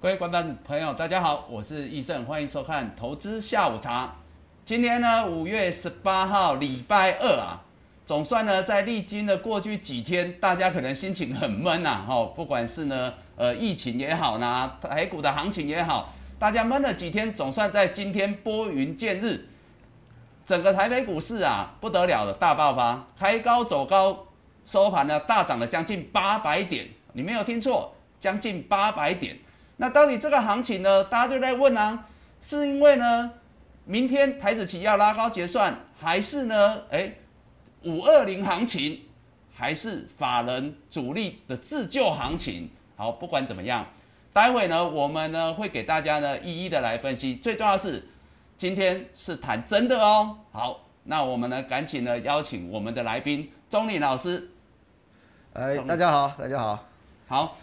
各位观众朋友，大家好，我是易胜，欢迎收看《投资下午茶》。今天呢，五月十八号，礼拜二啊，总算呢，在历经了过去几天，大家可能心情很闷呐，哦，不管是呢，呃，疫情也好呢，台股的行情也好，大家闷了几天，总算在今天拨云见日，整个台北股市啊，不得了了，大爆发，开高走高，收盘呢大涨了将近八百点，你没有听错，将近八百点。那到底这个行情呢？大家就在问啊，是因为呢，明天台子期要拉高结算，还是呢，哎，五二零行情，还是法人主力的自救行情？好，不管怎么样，待会呢，我们呢会给大家呢一一的来分析。最重要是，今天是谈真的哦。好，那我们呢赶紧呢邀请我们的来宾钟林老师。哎，大家好，大家好，好。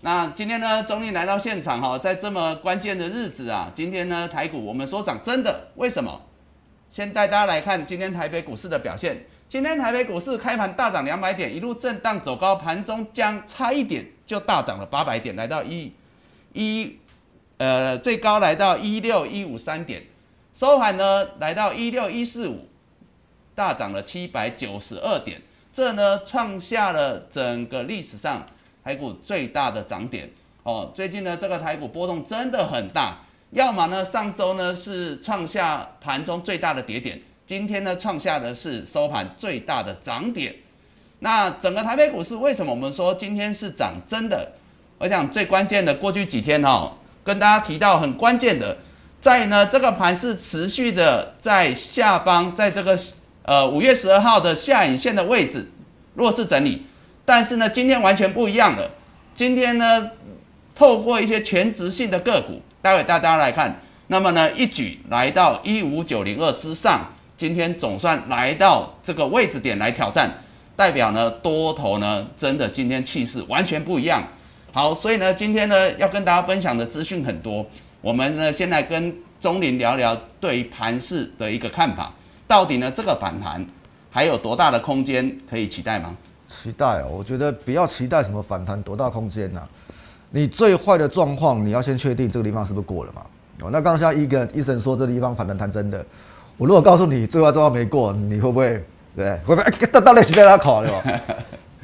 那今天呢，中立来到现场哈，在这么关键的日子啊，今天呢，台股我们说涨真的，为什么？先带大家来看今天台北股市的表现。今天台北股市开盘大涨两百点，一路震荡走高，盘中将差一点就大涨了八百点，来到一一呃最高来到一六一五三点，收盘呢来到一六一四五，大涨了七百九十二点，这呢创下了整个历史上。台股最大的涨点哦，最近呢这个台股波动真的很大，要么呢上周呢是创下盘中最大的跌点，今天呢创下的是收盘最大的涨点。那整个台北股市为什么我们说今天是涨真的？我想最关键的过去几天哈，跟大家提到很关键的，在呢这个盘是持续的在下方，在这个呃五月十二号的下影线的位置弱势整理。但是呢，今天完全不一样了。今天呢，透过一些全值性的个股，待会大家来看。那么呢，一举来到一五九零二之上，今天总算来到这个位置点来挑战，代表呢多头呢真的今天气势完全不一样。好，所以呢，今天呢要跟大家分享的资讯很多。我们呢现在跟钟林聊聊对于盘市的一个看法，到底呢这个反弹还有多大的空间可以期待吗？期待哦，我觉得不要期待什么反弹多大空间呐。你最坏的状况，你要先确定这个地方是不是过了嘛？哦，那刚才一个医生说这地方反弹弹真的，我如果告诉你最坏状况没过，你会不会？对，会不会？到 到底是被他考了？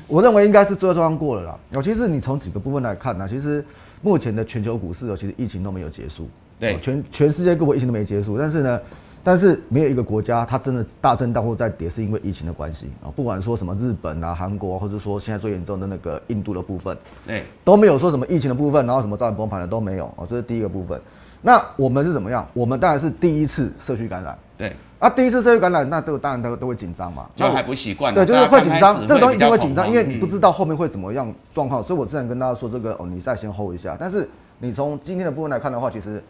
我认为应该是最坏状况过了啦。尤其是你从几个部分来看呢，其实目前的全球股市哦，其实疫情都没有结束。对，全全世界各国疫情都没结束，但是呢。但是没有一个国家，它真的大震荡或在跌，是因为疫情的关系啊。不管说什么日本啊、韩国，或者说现在最严重的那个印度的部分，对，都没有说什么疫情的部分，然后什么造成崩盘的都没有哦。这是第一个部分。那我们是怎么样？我们当然是第一次社区感染，对。啊，第一次社区感染，那都当然都都会紧张嘛，就还不习惯。对，就是会紧张，这个东西一定会紧张，因为你不知道后面会怎么样状况。所以我之前跟大家说这个哦，你再先 hold 一下。但是你从今天的部分来看的话，其实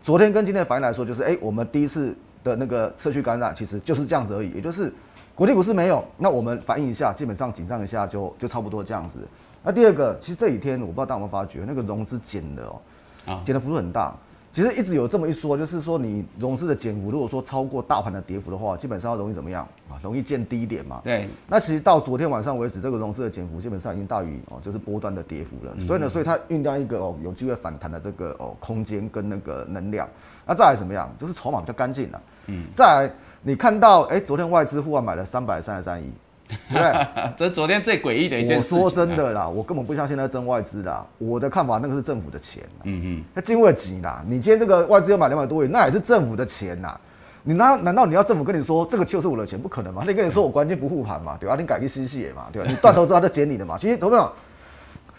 昨天跟今天的反应来说，就是哎，我们第一次。的那个社区感染其实就是这样子而已，也就是国际股市没有，那我们反应一下，基本上紧张一下就就差不多这样子。那第二个，其实这几天我不知道大家有没有发觉，那个融资减的哦，啊，减的幅度很大。其实一直有这么一说，就是说你融资的减幅，如果说超过大盘的跌幅的话，基本上容易怎么样啊？容易见低点嘛。对。那其实到昨天晚上为止，这个融资的减幅基本上已经大于哦，就是波段的跌幅了。所以呢，所以它酝酿一个哦有机会反弹的这个哦空间跟那个能量。那再来怎么样？就是筹码比较干净了。嗯。再来，你看到哎，昨天外资户外买了三百三十三亿。对，这是昨天最诡异的一件事。我说真的啦，我根本不相信那真外资啦。我的看法，那个是政府的钱。嗯嗯，那进位急啦。你今天这个外资要买两百多亿，那也是政府的钱呐。你那难道你要政府跟你说这个就是我的钱？不可能嘛？你跟你说我关键不护盘嘛？对吧？你改个西西嘛？对吧？你断头之后再捡你的嘛？其实投票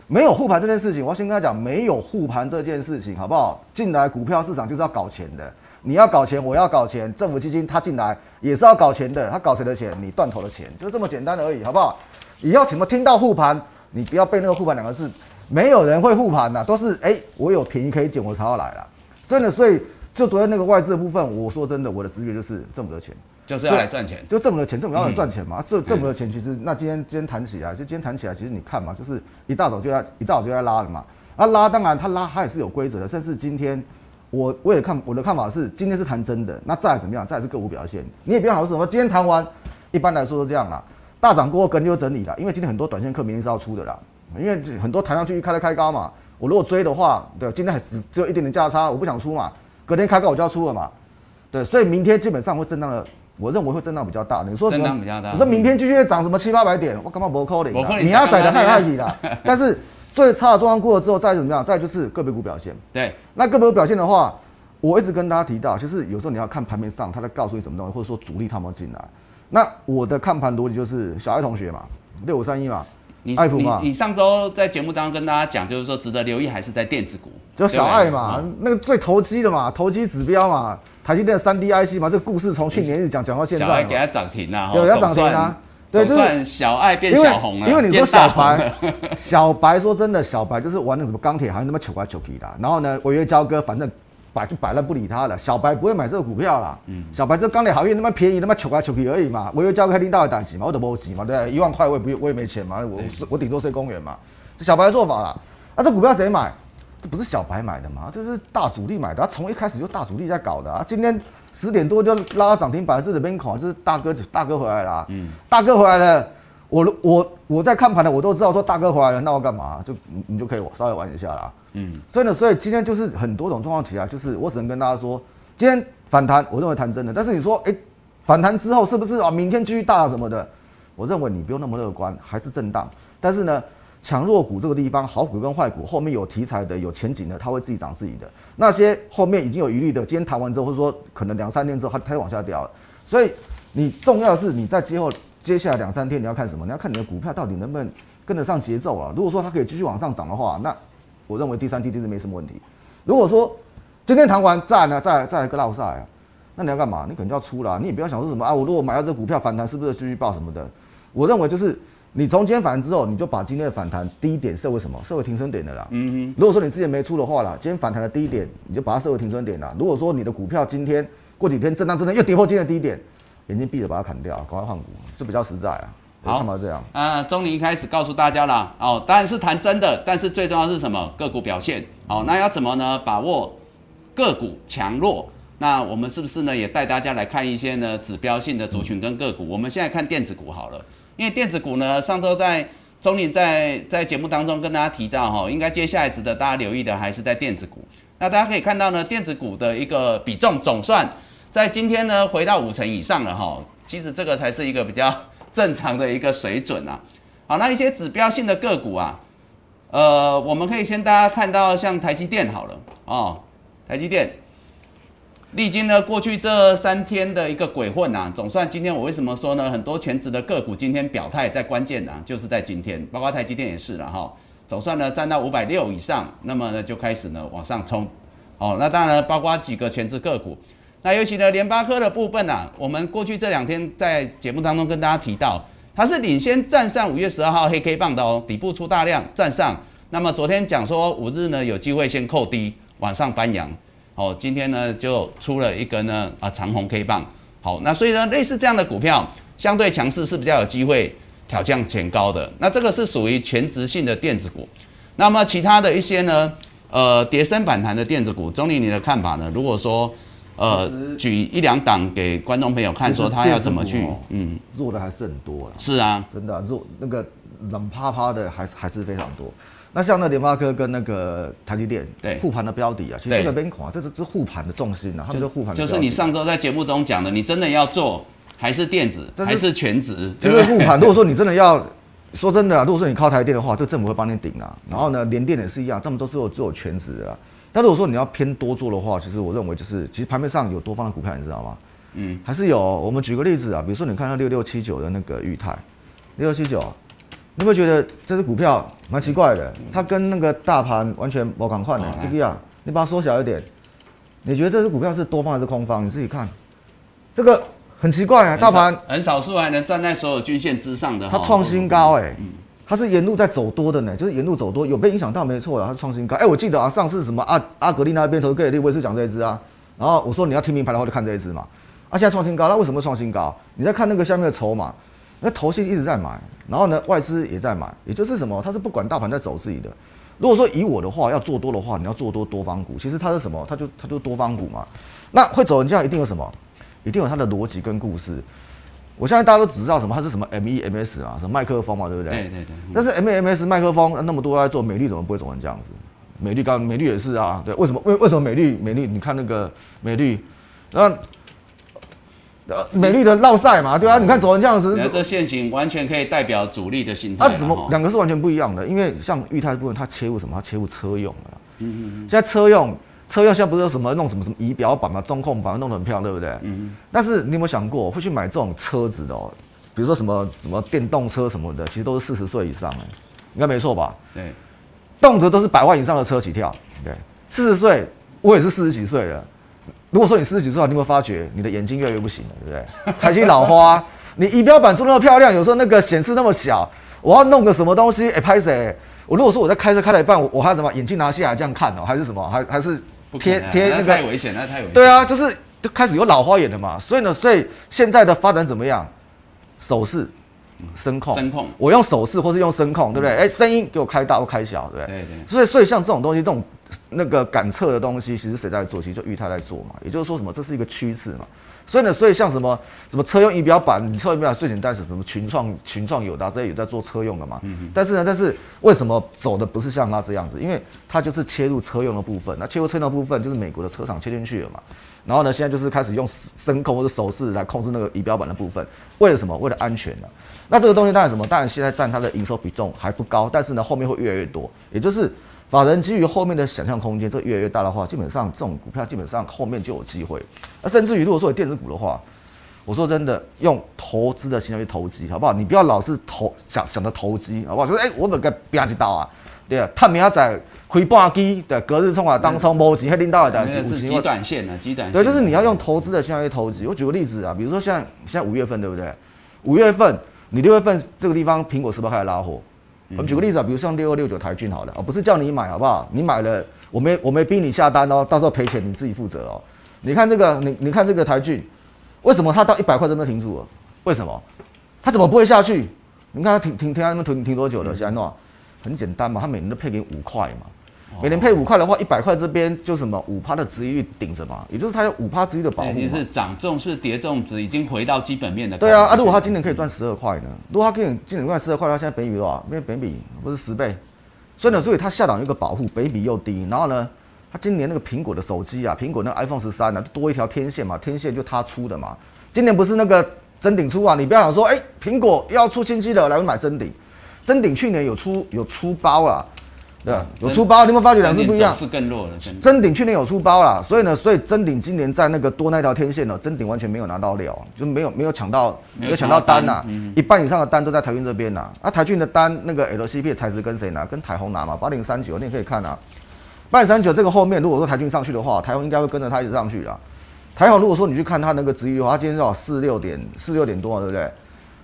没有护盘这件事情，我要先跟他讲，没有护盘这件事情，好不好？进来股票市场就是要搞钱的。你要搞钱，我要搞钱，政府基金他进来也是要搞钱的，他搞谁的钱？你断头的钱，就这么简单而已，好不好？你要怎么听到护盘，你不要背那个护盘两个字，没有人会护盘的，都是哎，我有便宜可以捡，我才要来了。所以呢，所以就昨天那个外资的部分，我说真的，我的直觉就是政府的钱，就是要来赚钱，就政府的钱，政府要来赚钱嘛。这政府的钱其实，那今天今天谈起来，就今天谈起来，其实你看嘛，就是一大早就要一大早就要拉了嘛。啊拉，当然他拉他也是有规则的，甚至今天。我我也看我的看法是，今天是谈真的，那再怎么样，再是个股表现，你也不要好说什么。今天谈完，一般来说都这样啦。大涨过后跟就整理了，因为今天很多短线客明天是要出的啦，因为很多抬上去开了开高嘛，我如果追的话，对，今天还只只有一点点价差，我不想出嘛，隔天开高我就要出了嘛，对，所以明天基本上会震荡的，我认为会震荡比较大。你说震荡比较大，你说明天继续涨什么七八百点，我干嘛不扣的？你要宰的太太体了，但是最差的状况过了之后再怎么样，再就是个别股表现。对，那个别股表现的话，我一直跟大家提到，就是有时候你要看盘面上他在告诉你什么东西，或者说主力他们进来。那我的看盘逻辑就是小爱同学嘛，六五三一嘛，爱普嘛。你上周在节目当中跟大家讲，就是说值得留意还是在电子股，就小爱嘛，那个最投机的嘛，投机指标嘛，台积电三 D IC 嘛，这个故事从去年一直讲讲到现在。小爱给它涨停了，对，要涨停啊，对，就是小爱变小红了，因为你说小白，小白说真的，小白就是玩那什么钢铁，好像那么求来求去的，然后呢，违约交割，反正。摆就摆烂不理他了，小白不会买这个股票啦。嗯，小白这钢铁行业那么便宜，那么求来求去而已嘛。我又交给领导的胆子嘛，我都不急嘛，对不对？一万块我也不我也没钱嘛，我我顶多睡公园嘛。这小白的做法啦，那这股票谁买？这不是小白买的嘛？这是大主力买的，他从一开始就大主力在搞的啊。今天十点多就拉到涨停板，这里边口就是大哥大哥回来了。嗯，大哥回来了，我我我在看盘的，我都知道说大哥回来了，那我干嘛？就你就可以稍微玩一下啦。嗯，所以呢，所以今天就是很多种状况起来，就是我只能跟大家说，今天反弹，我认为谈真的。但是你说，哎，反弹之后是不是啊？明天继续大什么的？我认为你不用那么乐观，还是震荡。但是呢，强弱股这个地方，好股跟坏股后面有题材的、有前景的，它会自己涨自己的。那些后面已经有疑虑的，今天谈完之后，或者说可能两三天之后，它它往下掉了。所以你重要的是你在今后接下来两三天你要看什么？你要看你的股票到底能不能跟得上节奏啊？如果说它可以继续往上涨的话，那我认为第三季其实没什么问题。如果说今天谈完再呢，再再来个落赛啊，那你要干嘛？你可能就要出了。你也不要想说什么啊，我如果买到这股票反弹，是不是继续报什么的？我认为就是你从今天反弹之后，你就把今天的反弹低点设为什么？设为停损点的啦。嗯哼。如果说你之前没出的话啦，今天反弹的低点，你就把它设为停损点啦。如果说你的股票今天过几天震荡震荡又跌破今天的低点，眼睛闭着把它砍掉，赶快换股，这比较实在啊。好，这样。啊，钟林一开始告诉大家啦，哦，当然是谈真的，但是最重要是什么？个股表现。哦，那要怎么呢？把握个股强弱。那我们是不是呢？也带大家来看一些呢指标性的族群跟个股。我们现在看电子股好了，因为电子股呢，上周在钟林在在节目当中跟大家提到哈，应该接下来值得大家留意的还是在电子股。那大家可以看到呢，电子股的一个比重总算在今天呢回到五成以上了哈。其实这个才是一个比较。正常的一个水准啊，好，那一些指标性的个股啊，呃，我们可以先大家看到像台积电好了哦，台积电历经呢过去这三天的一个鬼混啊，总算今天我为什么说呢？很多全职的个股今天表态在关键啊，就是在今天，包括台积电也是了哈，总算呢站到五百六以上，那么呢就开始呢往上冲，哦，那当然包括几个全职个股。那尤其呢，联发科的部分啊，我们过去这两天在节目当中跟大家提到，它是领先站上五月十二号黑 K 棒的哦，底部出大量站上。那么昨天讲说五日呢有机会先扣低往上翻扬，哦，今天呢就出了一根呢啊长红 K 棒，好，那所以呢类似这样的股票相对强势是比较有机会挑战前高的。那这个是属于全值性的电子股。那么其他的一些呢，呃，叠升反弹的电子股，钟理你的看法呢？如果说呃，举一两档给观众朋友看，说他要怎么去，嗯，弱的还是很多了。是啊，真的弱，那个冷趴趴的还是还是非常多。那像那联发科跟那个台积电，对护盘的标的啊，其实这个边款，这是这护盘的重心啊，他们是护盘。就是你上周在节目中讲的，你真的要做还是电子，还是全职？就是护盘。如果说你真的要说真的，如果说你靠台电的话，这政府会帮你顶啊。然后呢，联电也是一样，这么多只有只有全职啊。但如果说你要偏多做的话，其实我认为就是，其实盘面上有多方的股票，你知道吗？嗯，还是有。我们举个例子啊，比如说你看到六六七九的那个裕泰，六六七九，你会觉得这只股票蛮奇怪的，它跟那个大盘完全不赶快的，这个样，你把它缩小一点，你觉得这只股票是多方还是空方？你自己看，这个很奇怪啊，大盘很少数还能站在所有均线之上的，它创新高哎。它是沿路在走多的呢，就是沿路走多，有被影响到没错了，它创新高。哎，我记得啊，上次什么阿阿格丽那边投给利威是讲这一支啊，然后我说你要听名牌的话就看这一支嘛。啊，现在创新高，那为什么创新高？你在看那个下面的筹码，那头信一直在买，然后呢外资也在买，也就是什么，它是不管大盘在走自己的。如果说以我的话要做多的话，你要做多多方股，其实它是什么？它就它就多方股嘛。那会走人家一定有什么？一定有它的逻辑跟故事。我相信大家都只知道什么，它是什么 MEMS 啊，什么麦克风嘛，对不对？对对对。但是 MEMS 麦克风那么多在做，美丽怎么不会走成这样子？美丽刚美丽也是啊，对，为什么为为什么美丽美丽？你看那个美丽，那呃美丽的绕赛嘛，对啊，你看走成这样子，这线型完全可以代表主力的心态。啊怎么两个是完全不一样的？因为像裕泰部分，它切入什么？它切入车用的。嗯嗯嗯。现在车用。车用现在不是有什么弄什么什么仪表板嘛，中控板弄得很漂亮，对不对？嗯。但是你有没有想过，会去买这种车子的哦？比如说什么什么电动车什么的，其实都是四十岁以上哎，应该没错吧？对。动辄都是百万以上的车起跳，对。四十岁，我也是四十几岁了。如果说你四十几岁，你有没有发觉你的眼睛越来越不行了，对不对？开心老花，你仪表板做那么漂亮，有时候那个显示那么小，我要弄个什么东西，哎，拍谁？我如果说我在开车开了一半，我我还什么眼镜拿下来这样看哦，还是什么？还还是？贴贴那个太危险，那太危险。对啊，就是就开始有老花眼了嘛，所以呢，所以现在的发展怎么样？手势、声控、声控，我用手势或是用声控，对不对？哎，声音给我开大或开小，对不对？对对。所以所以像这种东西，这种那个感测的东西，其实谁在做？其实就裕泰在做嘛。也就是说什么？这是一个趋势嘛。所以呢，所以像什么什么车用仪表板，你车用仪表板最简单是什么群创群创有的这些有在做车用的嘛。嗯但是呢，但是为什么走的不是像它这样子？因为它就是切入车用的部分，那切入车用的部分就是美国的车厂切进去了嘛。然后呢，现在就是开始用声控或者手势来控制那个仪表板的部分，为了什么？为了安全呢？那这个东西当然什么？当然现在占它的营收比重还不高，但是呢，后面会越来越多，也就是。法人基于后面的想象空间，这越来越大的话，基本上这种股票基本上后面就有机会。那甚至于如果说有电子股的话，我说真的，用投资的心态去投机，好不好？你不要老是投想想着投机，好不好？就是哎，我本该不要去刀啊，对啊，探明仔亏半基的隔日冲啊，当冲波及还领导的等级，是极短线的，极短。对，就是你要用投资的心态去投机。我举个例子啊，比如说像现在五月份，对不对？五月份你六月份这个地方苹果是不是开始拉货？我们举个例子啊，比如像六二六九台骏好了，啊，不是叫你买好不好？你买了，我没我没逼你下单哦，到时候赔钱你自己负责哦。你看这个，你你看这个台骏，为什么它到一百块这边停住了？为什么？它怎么不会下去？你看它停停停在那边停停多久了？现在弄，很简单嘛，它每年都配给五块嘛。每年配五块的话，一百块这边就什么五趴的值率顶着嘛，也就是它有五趴值率的保护。已是涨重是跌重值，已经回到基本面的。对啊，啊，如果它今年可以赚十二块呢？如果它今年今年赚十二块，它现在本比多少？因为本比不是十倍，所以呢，所以它下档有一个保护，本比又低。然后呢，它今年那个苹果的手机啊，苹果那 iPhone 十三呢，多一条天线嘛，天线就它出的嘛。今年不是那个真顶出啊？你不要想说，哎，苹果要出新机的，来买真顶。真顶去年有出有出包啊。对，有出包，你有没有发觉两次不一样？是更弱了。真顶去年有出包啦，所以呢，所以真顶今年在那个多那条天线呢，真顶完全没有拿到料，就没有没有抢到，没有抢到单呐，一半以上的单都在台骏这边呐。啊，台骏的单那个 LCP 的材质跟谁拿？跟台宏拿嘛，八零三九，你也可以看啊。八零三九这个后面，如果说台骏上去的话，台宏应该会跟着它一直上去啊。台宏如果说你去看它那个值域的话，它今天是四六点四六点多，对不对？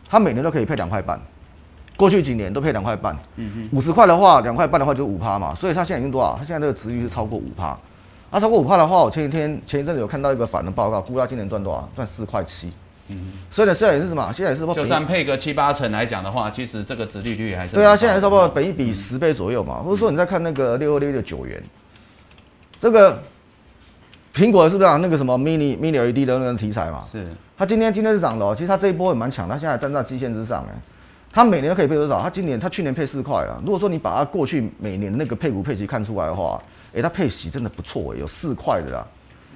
它每年都可以配两块半。过去几年都配两块半，五十块的话，两块半的话就五趴嘛，所以它现在已经多少？它现在这个值率是超过五趴。它超过五趴的话，我前几天前一阵子有看到一个反的报告，估它今年赚多少？赚四块七。嗯，所以呢，现在也是什么？现在也是就算配个七八成来讲的话，其实这个值率率还是对啊，现在差不多本一比十倍左右嘛。或者说你在看那个六二六的九元，这个苹果是不是啊那个什么 mini mini LED 的那个题材嘛？是。它今天今天是涨的哦，其实它这一波也蛮强，它现在站在基线之上哎。它每年都可以配多少？它今年、它去年配四块啊。如果说你把它过去每年那个配股配息看出来的话，哎，它配息真的不错哎，有四块的啦。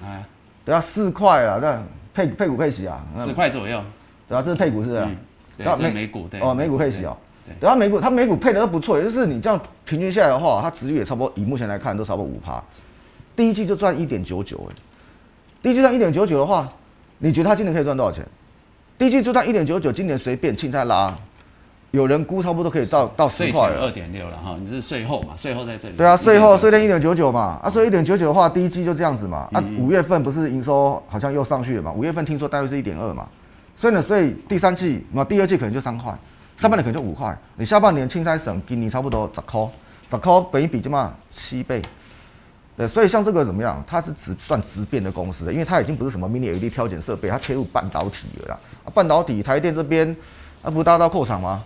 哎，对啊，四块啊，那配配股配息啊，十块左右。对啊，这是配股是不是？对，啊美股对。哦，美股配息哦。对，它美股它美股配的都不错，也就是你这样平均下来的话，它值率也差不多，以目前来看都差不多五趴。第一季就赚一点九九哎，第一季赚一点九九的话，你觉得它今年可以赚多少钱？第一季就赚一点九九，今年随便青菜拉。有人估差不多可以到到十块二点六了哈，你是税后嘛？税后在这里。对啊，税后税前一点九九嘛，啊，所以一点九九的话，第一季就这样子嘛，啊，五月份不是营收好像又上去了嘛？五月份听说大约是一点二嘛，所以呢，所以第三季那第二季可能就三块，上半年可能就五块，你下半年青山省给你差不多十块，十块本一比就嘛七倍，对，所以像这个怎么样？它是只算直变的公司的，因为它已经不是什么 mini LED 挑拣设备，它切入半导体了啦，半导体台电这边啊，不大到扩厂吗？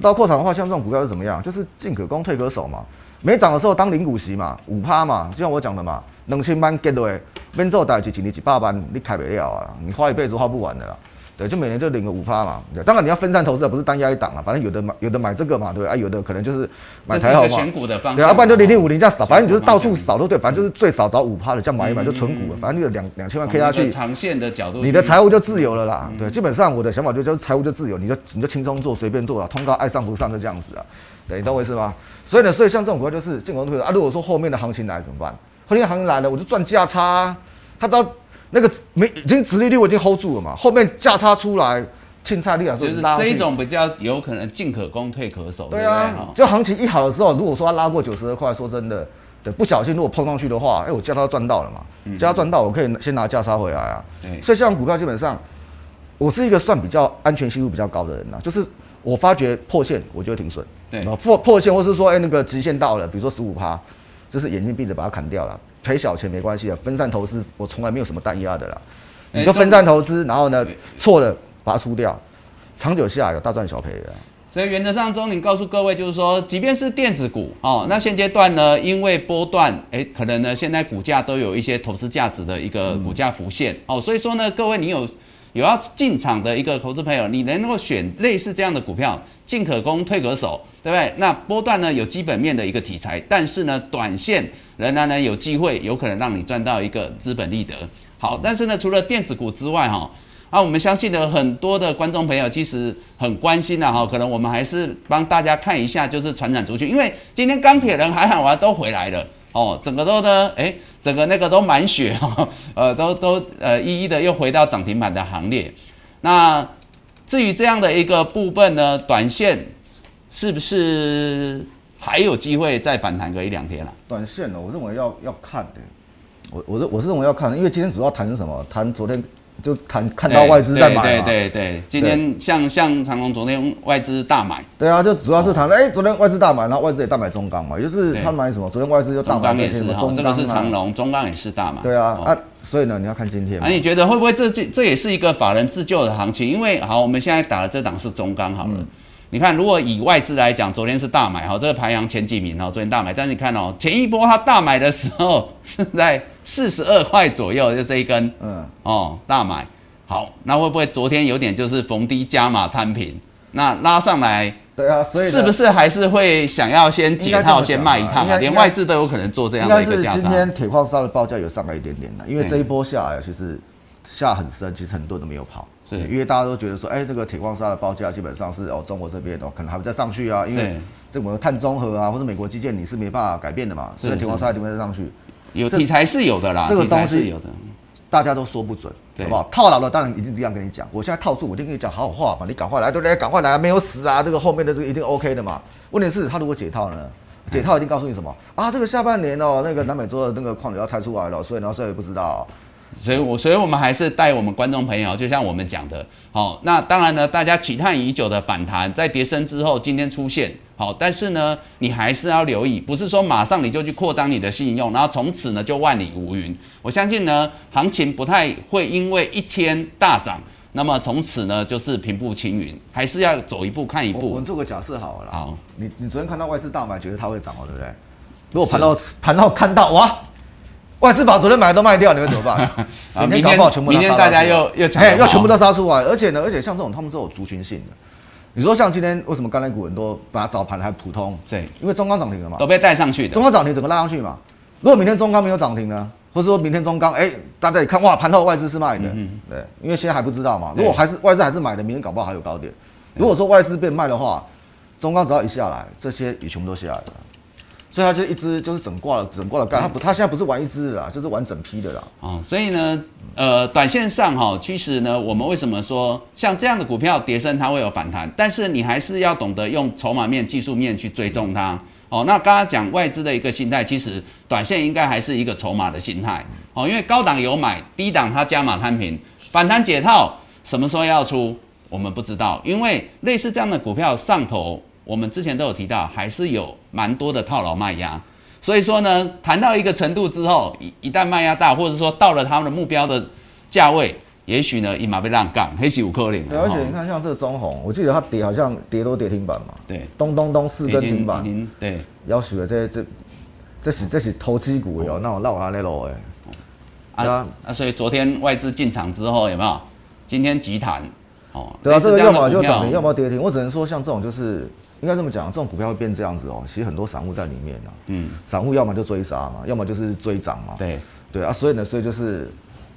到扩场的话，像这种股票是怎么样？就是进可攻，退可守嘛。没涨的时候当零股息嘛，五趴嘛，就像我讲的嘛，两千万 get 落，边做代志，几年几百万，你开不了啊！你花一辈子花不完的啦。对，就每年就领个五趴嘛。对，当然你要分散投资，不是单压一档啊。反正有的买有的买这个嘛，对啊，有的可能就是买台好嘛。选股的方对，要不然就零零五零这样扫，反正你就是到处扫都对，反正就是最少找五趴的，这样买一买就存股了。反正你有两两千万 K 下去，长线的角度，你的财务就自由了啦。对，基本上我的想法就就是财务就自由，你就你就轻松做，随便做啊，通告爱上不上就这样子啊。对，你懂我意思吗？所以呢，所以像这种股票就是进攻退啊。如果说后面的行情来怎么办？后面行情来了，我就赚价差。他知道那个没已经直利率我已经 hold 住了嘛，后面价差出来。青菜力啊，就是这一种比较有可能进可攻退可守。对啊，就行情一好的时候，如果说它拉过九十二块，说真的，对，不小心如果碰上去的话，哎，我价差赚到了嘛，价差赚到，我可以先拿价差回来啊。对，所以像股票基本上，我是一个算比较安全系数比较高的人呐，就是我发觉破线我就停损，对，破破线或是说哎那个极限到了，比如说十五趴，就是眼睛闭着把它砍掉了，赔小钱没关系啊，分散投资我从来没有什么单压的啦，你就分散投资，然后呢错了。把它输掉，长久下有大赚小赔的。所以原则上，钟林告诉各位，就是说，即便是电子股哦，那现阶段呢，因为波段，哎，可能呢，现在股价都有一些投资价值的一个股价浮现哦，所以说呢，各位你有有要进场的一个投资朋友，你能够选类似这样的股票，进可攻，退可守，对不对？那波段呢有基本面的一个题材，但是呢，短线仍然呢有机会，有可能让你赚到一个资本利得。好，但是呢，除了电子股之外，哈。啊，我们相信的很多的观众朋友其实很关心的哈，可能我们还是帮大家看一下，就是传染族群，因为今天钢铁人、海海王都回来了哦，整个都呢，哎，整个那个都满血哈，呃，都都呃一一的又回到涨停板的行列。那至于这样的一个部分呢，短线是不是还有机会再反弹个一两天了？短线呢，我认为要要看的，我我认我是认为要看，因为今天主要谈什么？谈昨天。就谈看到外资在买对对对，今天像像长隆昨天外资大买。对啊，就主要是谈哎，昨天外资大买，然后外资也大买中钢嘛，就是他买什么？昨天外资就大买这些中钢这个是长隆，中钢也是大买。对啊啊，所以呢，你要看今天。那你觉得会不会这这这也是一个法人自救的行情？因为好，我们现在打的这档是中钢好了。你看，如果以外资来讲，昨天是大买哈，这个排行前几名哦，昨天大买。但是你看哦，前一波它大买的时候是 在四十二块左右，就这一根，嗯，哦，大买。好，那会不会昨天有点就是逢低加码摊平？那拉上来，对啊，所以是不是还是会想要先解套，先卖一趟？连外资都有可能做这样的一个价是今天铁矿砂的报价有上来一点点的，因为这一波下来其实下很深，其实很多人都没有跑，是因为大家都觉得说，哎，这个铁矿砂的报价基本上是哦，中国这边哦可能还会再上去啊，因为这个碳中和啊，或者美国基建你是没办法改变的嘛，所以铁矿砂一定会再上去。有题材是有的啦，这个东西有的。大家都说不准，好不好？套牢了，当然已经这样跟你讲。我现在套住，我就跟你讲好好话嘛，你赶快来，对不对？赶快来，没有死啊！这个后面的这个一定 OK 的嘛。问题是，他如果解套呢？解套一定告诉你什么啊？这个下半年哦，那个南美洲的那个矿要拆出来了，所以然后，所以不知道。所以，我所以我们还是带我们观众朋友，就像我们讲的，好，那当然呢，大家期盼已久的反弹，在跌升之后，今天出现，好，但是呢，你还是要留意，不是说马上你就去扩张你的信用，然后从此呢就万里无云。我相信呢，行情不太会因为一天大涨，那么从此呢就是平步青云，还是要走一步看一步。我们做个假设好了，好，你你昨天看到外资大买，觉得它会涨哦，对不对？如果盘到盘到看到哇！外资把昨天买的都卖掉，你会怎么办？明天搞不好全部明天大家又又哎，要全部都杀出来，而且呢，而且像这种他们是有族群性的。你说像今天为什么钢铁股很多把它早盘还普通？对，因为中钢涨停了嘛，都被带上去的。中钢涨停整个拉上去嘛。如果明天中钢没有涨停呢？或者说明天中钢哎，大家一看哇，盘后外资是卖的，对，因为现在还不知道嘛。如果还是外资还是买的，明天搞不好还有高点。如果说外资变卖的话，中钢只要一下来，这些也全部都下来了。所以它就一只就是整挂了，整挂了干。它不，它现在不是玩一只的啦，就是玩整批的啦。哦，所以呢，呃，短线上哈，其实呢，我们为什么说像这样的股票跌升它会有反弹？但是你还是要懂得用筹码面、技术面去追踪它。哦，那刚刚讲外资的一个心态，其实短线应该还是一个筹码的心态。哦，因为高档有买，低档它加码摊平，反弹解套，什么时候要出，我们不知道。因为类似这样的股票上头。我们之前都有提到，还是有蛮多的套牢卖压，所以说呢，谈到一个程度之后，一一旦卖压大，或者说到了他们的目标的价位，也许呢，一马被浪杠，黑起五颗零。对，而且你看像这个中红，我记得它跌好像跌都跌停板嘛。对，咚咚咚四根停板。对，要许的这这这是这是投机股哟，那我那我拿那路哎。啊啊，所以昨天外资进场之后有没有？今天急弹。哦，对啊，这个要么就涨停，要么跌停。我只能说，像这种就是应该这么讲，这种股票会变这样子哦。其实很多散户在里面呢，嗯，散户要么就追杀嘛，要么就是追涨嘛。对对啊，所以呢，所以就是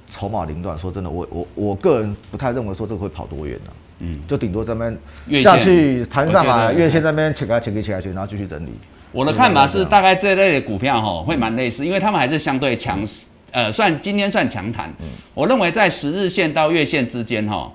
筹码凌乱。说真的，我我我个人不太认为说这个会跑多远呢。嗯，就顶多这边下去弹上来，月线那边切开切开切开去，然后继续整理。我的看法是，大概这类的股票哈会蛮类似，因为他们还是相对强势，呃，算今天算强弹。嗯，我认为在十日线到月线之间哈，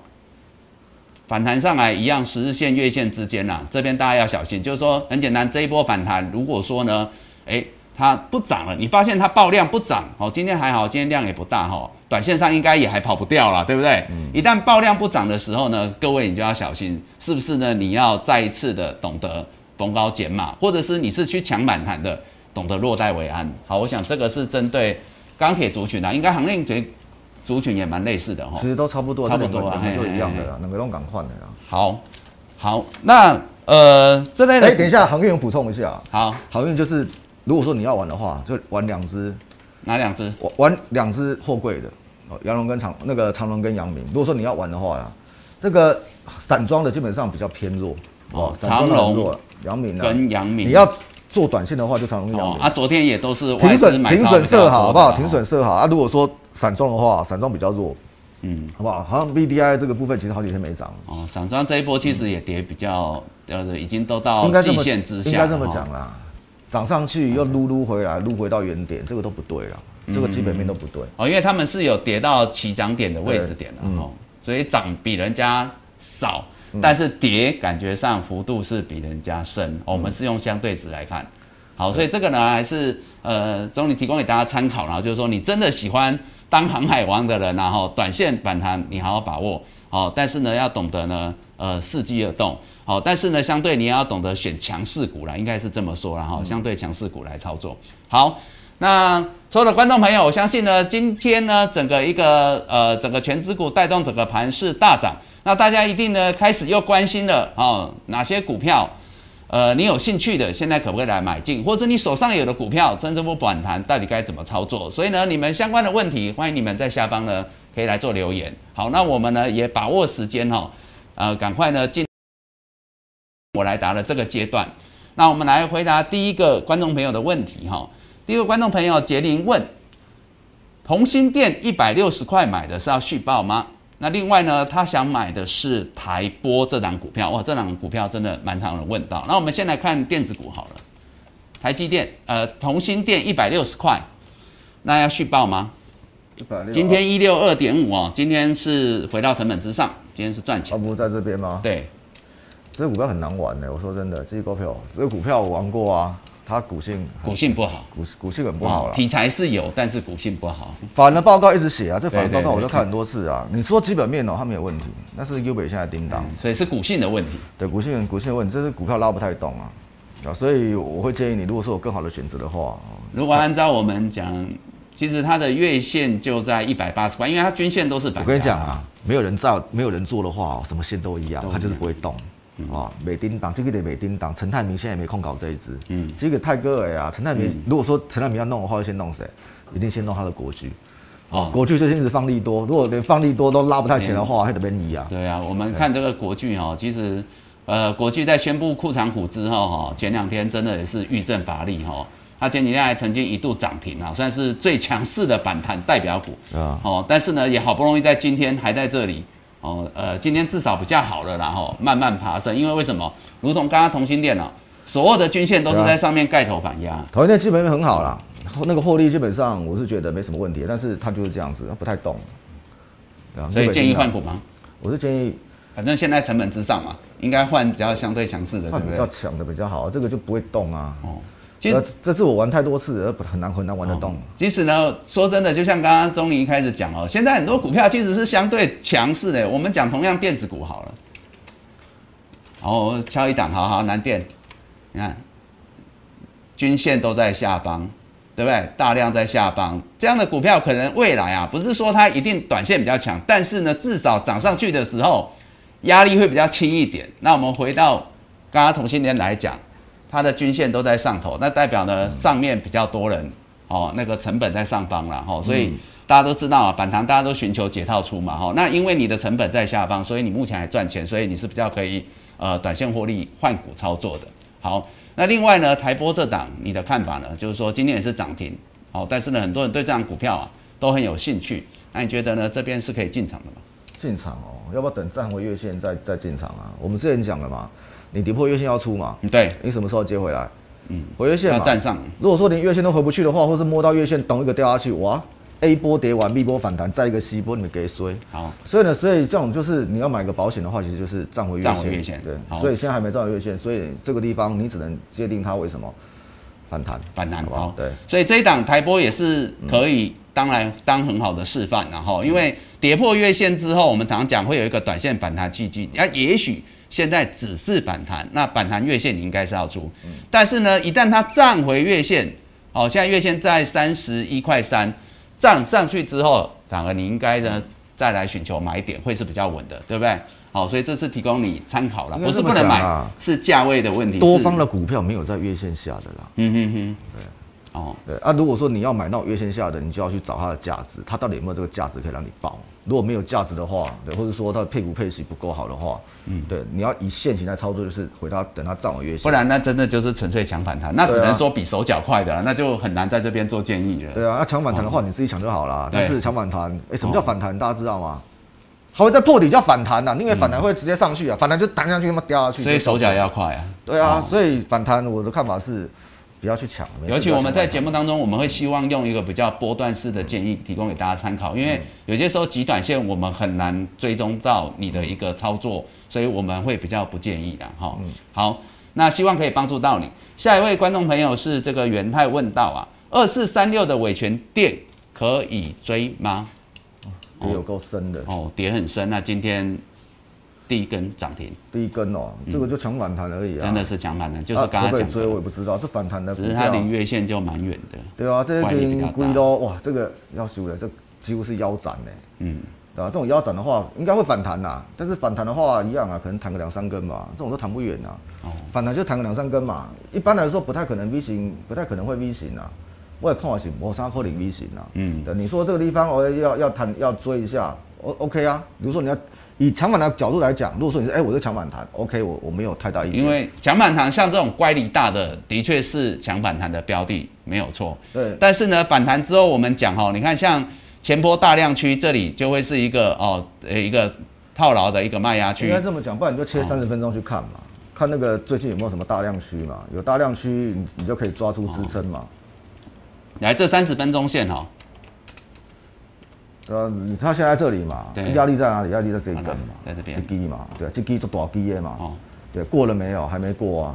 反弹上来一样，十日线月线之间呐，这边大家要小心。就是说，很简单，这一波反弹，如果说呢，哎，它不涨了，你发现它爆量不涨，哦，今天还好，今天量也不大哈，短线上应该也还跑不掉了，对不对？嗯。一旦爆量不涨的时候呢，各位你就要小心，是不是呢？你要再一次的懂得。逢高减码，或者是你是去抢反弹的，懂得落袋为安。好，我想这个是针对钢铁族群啊，应该行业对族群也蛮类似的哈。其实都差不多，差不多啊，就一样的啦，两个都敢换的啦。好，好，那呃，这类的，哎，等一下，航运补充一下。好，航运就是，如果说你要玩的话，就玩两只，哪两只？玩玩两只货柜的，哦，阳龙跟长那个长龙跟杨明。如果说你要玩的话啦，这个散装的基本上比较偏弱。哦，长龙、杨明跟杨明，你要做短线的话，就长龙、杨明啊。昨天也都是停损，停损设好，好不好？停损设好啊。如果说散装的话，散装比较弱，嗯，好不好？好像 B D I 这个部分其实好几天没涨哦。散装这一波其实也跌比较，呃，已经都到极限之下，应该这么讲啦。涨上去又撸撸回来，撸回到原点，这个都不对了，这个基本面都不对哦。因为他们是有跌到起涨点的位置点的哦，所以涨比人家少。但是跌感觉上幅度是比人家深，我们是用相对值来看，好，所以这个呢还是呃总理提供给大家参考，然后就是说你真的喜欢当航海王的人，然后短线反弹你好好把握，好，但是呢要懂得呢呃伺机而动，好，但是呢相对你也要懂得选强势股了，应该是这么说了哈，相对强势股来操作，好。那所有的观众朋友，我相信呢，今天呢，整个一个呃，整个全指股带动整个盘市大涨，那大家一定呢开始又关心了哦，哪些股票，呃，你有兴趣的，现在可不可以来买进？或者你手上有的股票，趁这波反弹，到底该怎么操作？所以呢，你们相关的问题，欢迎你们在下方呢可以来做留言。好，那我们呢也把握时间哈，呃，赶快呢进我来答的这个阶段。那我们来回答第一个观众朋友的问题哈。第一个观众朋友杰林问：同心店一百六十块买的是要续报吗？那另外呢，他想买的是台波这档股票。哇，这档股票真的蛮常人问到。那我们先来看电子股好了，台积电，呃，同心店一百六十块，那要续报吗？今天一六二点五哦，今天是回到成本之上，今天是赚钱。它不是在这边吗？对，这个股票很难玩的。我说真的，这些股票，这个股票我玩过啊。它股性股性不好，股股性很不好了。题材是有，但是股性不好。反的报告一直写啊，这反的报告我都看很多次啊。你说基本面哦，它没有问题，那是 U 北现在叮当，所以是股性的问题。对，股性股性的问题，这是股票拉不太动啊。啊，所以我会建议你，如果说有更好的选择的话，如果按照我们讲，其实它的月线就在一百八十块，因为它均线都是百。我跟你讲啊，没有人造，没有人做的话，什么线都一样，它就是不会动。啊，美丁档这个得美丁档，陈泰明现在也没空搞这一支。嗯，这个泰戈尔啊，陈泰明如果说陈泰明要弄的话，先弄谁？一定先弄他的国巨。哦，国巨最近一直放利多，如果连放利多都拉不太起来的话，还得被你啊。对啊，我们看这个国巨哈，其实呃，国巨在宣布库藏股之后哈，前两天真的也是遇震乏力哈。它前几天还曾经一度涨停啊，算是最强势的反弹代表股。啊。哦，但是呢，也好不容易在今天还在这里。哦，呃，今天至少比较好了，然后慢慢爬升，因为为什么？如同刚刚同心电哦，所有的均线都是在上面盖头反压。同心电基本面很好啦，那个获利基本上我是觉得没什么问题，但是它就是这样子，它不太动。所以建议换股吗？我是建议，反正现在成本之上嘛，应该换比较相对强势的，换比较强的比较好，这个就不会动啊。哦。其实这次我玩太多次，不很难很难玩得动。其实呢，说真的，就像刚刚钟林一开始讲哦，现在很多股票其实是相对强势的。我们讲同样电子股好了，然后敲一档，好好南电，你看均线都在下方，对不对？大量在下方，这样的股票可能未来啊，不是说它一定短线比较强，但是呢，至少涨上去的时候压力会比较轻一点。那我们回到刚刚同性恋来讲。它的均线都在上头，那代表呢上面比较多人哦，那个成本在上方了哈，所以大家都知道啊，反弹大家都寻求解套出嘛哈，那因为你的成本在下方，所以你目前还赚钱，所以你是比较可以呃短线获利换股操作的。好，那另外呢，台波这档你的看法呢？就是说今天也是涨停，好，但是呢，很多人对这档股票啊都很有兴趣，那你觉得呢？这边是可以进场的吗？进场哦，要不要等站回月线再再进场啊？我们之前讲了嘛，你跌破月线要出嘛，对，你什么时候接回来？嗯，回月线要站上。如果说连月线都回不去的话，或是摸到月线，等一个掉下去，哇，A 波跌完，B 波反弹，再一个 C 波，你们给衰。好，所以呢，所以这种就是你要买个保险的话，其实就是站回月线。站回月线，对。所以现在还没站回月线，所以这个地方你只能界定它为什么反弹。反弹，好，对。所以这一档台波也是可以，当然当很好的示范，然后因为跌破月线之后，我们常常讲会有一个短线反弹契机，啊，也许。现在只是反弹，那反弹月线你应该是要出，但是呢，一旦它站回月线，哦，现在月线在三十一块三，站上去之后，反而你应该呢再来寻求买点，会是比较稳的，对不对？好，所以这是提供你参考了，不是不能买，是价位的问题。多方的股票没有在月线下的啦。嗯哼哼，对，哦，对啊，如果说你要买到月线下的，你就要去找它的价值，它到底有没有这个价值可以让你报？如果没有价值的话，对，或者说它的配股配息不够好的话，嗯，对，你要以现行来操作，就是回到等它涨完月线，不然那真的就是纯粹抢反弹，那只能说比手脚快的，那就很难在这边做建议了。对啊，那抢反弹的话，你自己抢就好了。但是抢反弹，哎，什么叫反弹？大家知道吗？它会在破底叫反弹呐，因为反弹会直接上去啊，反弹就弹上去，他妈掉下去。所以手脚要快啊。对啊，所以反弹我的看法是。不要去抢，尤其我们在节目当中，我们会希望用一个比较波段式的建议提供给大家参考，因为有些时候极短线我们很难追踪到你的一个操作，所以我们会比较不建议的哈。好，那希望可以帮助到你。下一位观众朋友是这个元泰问道啊，二四三六的尾权店可以追吗？跌有够深的哦，跌很深。那今天。第一根涨停，第一根哦，这个就强反弹而已啊，真的是强反弹，就是刚刚讲追？我也不知道，这反弹的，只是它离月线就蛮远的，对啊，这根龟都哇，这个要修了，这几乎是腰斩呢，嗯，对吧？这种腰斩的话，应该会反弹呐，但是反弹的话一样啊，可能弹个两三根吧，这种都弹不远啊，哦，反弹就弹个两三根嘛，一般来说不太可能 V 型，不太可能会 V 型啊，我也看法是磨砂扣零 V 型啊，嗯，你说这个地方我要要弹要追一下，O OK 啊，比如说你要。以强反弹角度来讲，如果说你是哎，我是强反弹，OK，我我没有太大意见。因为强反弹像这种乖离大的，的确是强反弹的标的，没有错。对。但是呢，反弹之后我们讲哈，你看像前波大量区这里就会是一个哦，呃一个套牢的一个卖压区。应该这么讲，不然你就切三十分钟去看嘛，看那个最近有没有什么大量区嘛，有大量区你你就可以抓住支撑嘛。来，这三十分钟线哈。呃，你他现在这里嘛，压力在哪里？压力在这一根嘛，在这边，这基嘛，对，这基是大基的嘛，哦，对，过了没有？还没过啊，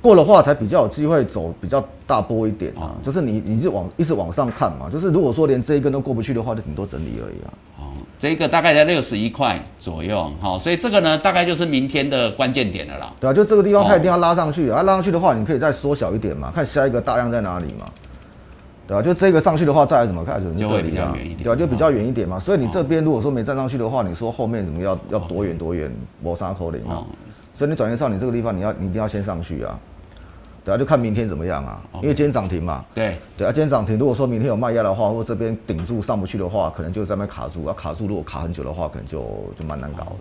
过的话才比较有机会走比较大波一点啊。就是你，你就往一直往上看嘛。就是如果说连这一根都过不去的话，就顶多整理而已啊。哦，这个大概在六十一块左右，好，所以这个呢，大概就是明天的关键点了啦。对啊，就这个地方它一定要拉上去啊，拉上去的话，你可以再缩小一点嘛，看下一个大量在哪里嘛。对吧？就这个上去的话，再来怎么看？就会比较远一点，对吧？就比较远一点嘛。所以你这边如果说没站上去的话，你说后面怎么要要多远多远？磨砂口令啊。所以你短线上你这个地方你要你一定要先上去啊。对啊，就看明天怎么样啊。因为今天涨停嘛。对。对啊，今天涨停。如果说明天有卖压的话，或这边顶住上不去的话，可能就在那卡住。要卡住，如果卡很久的话，可能就就蛮难搞的。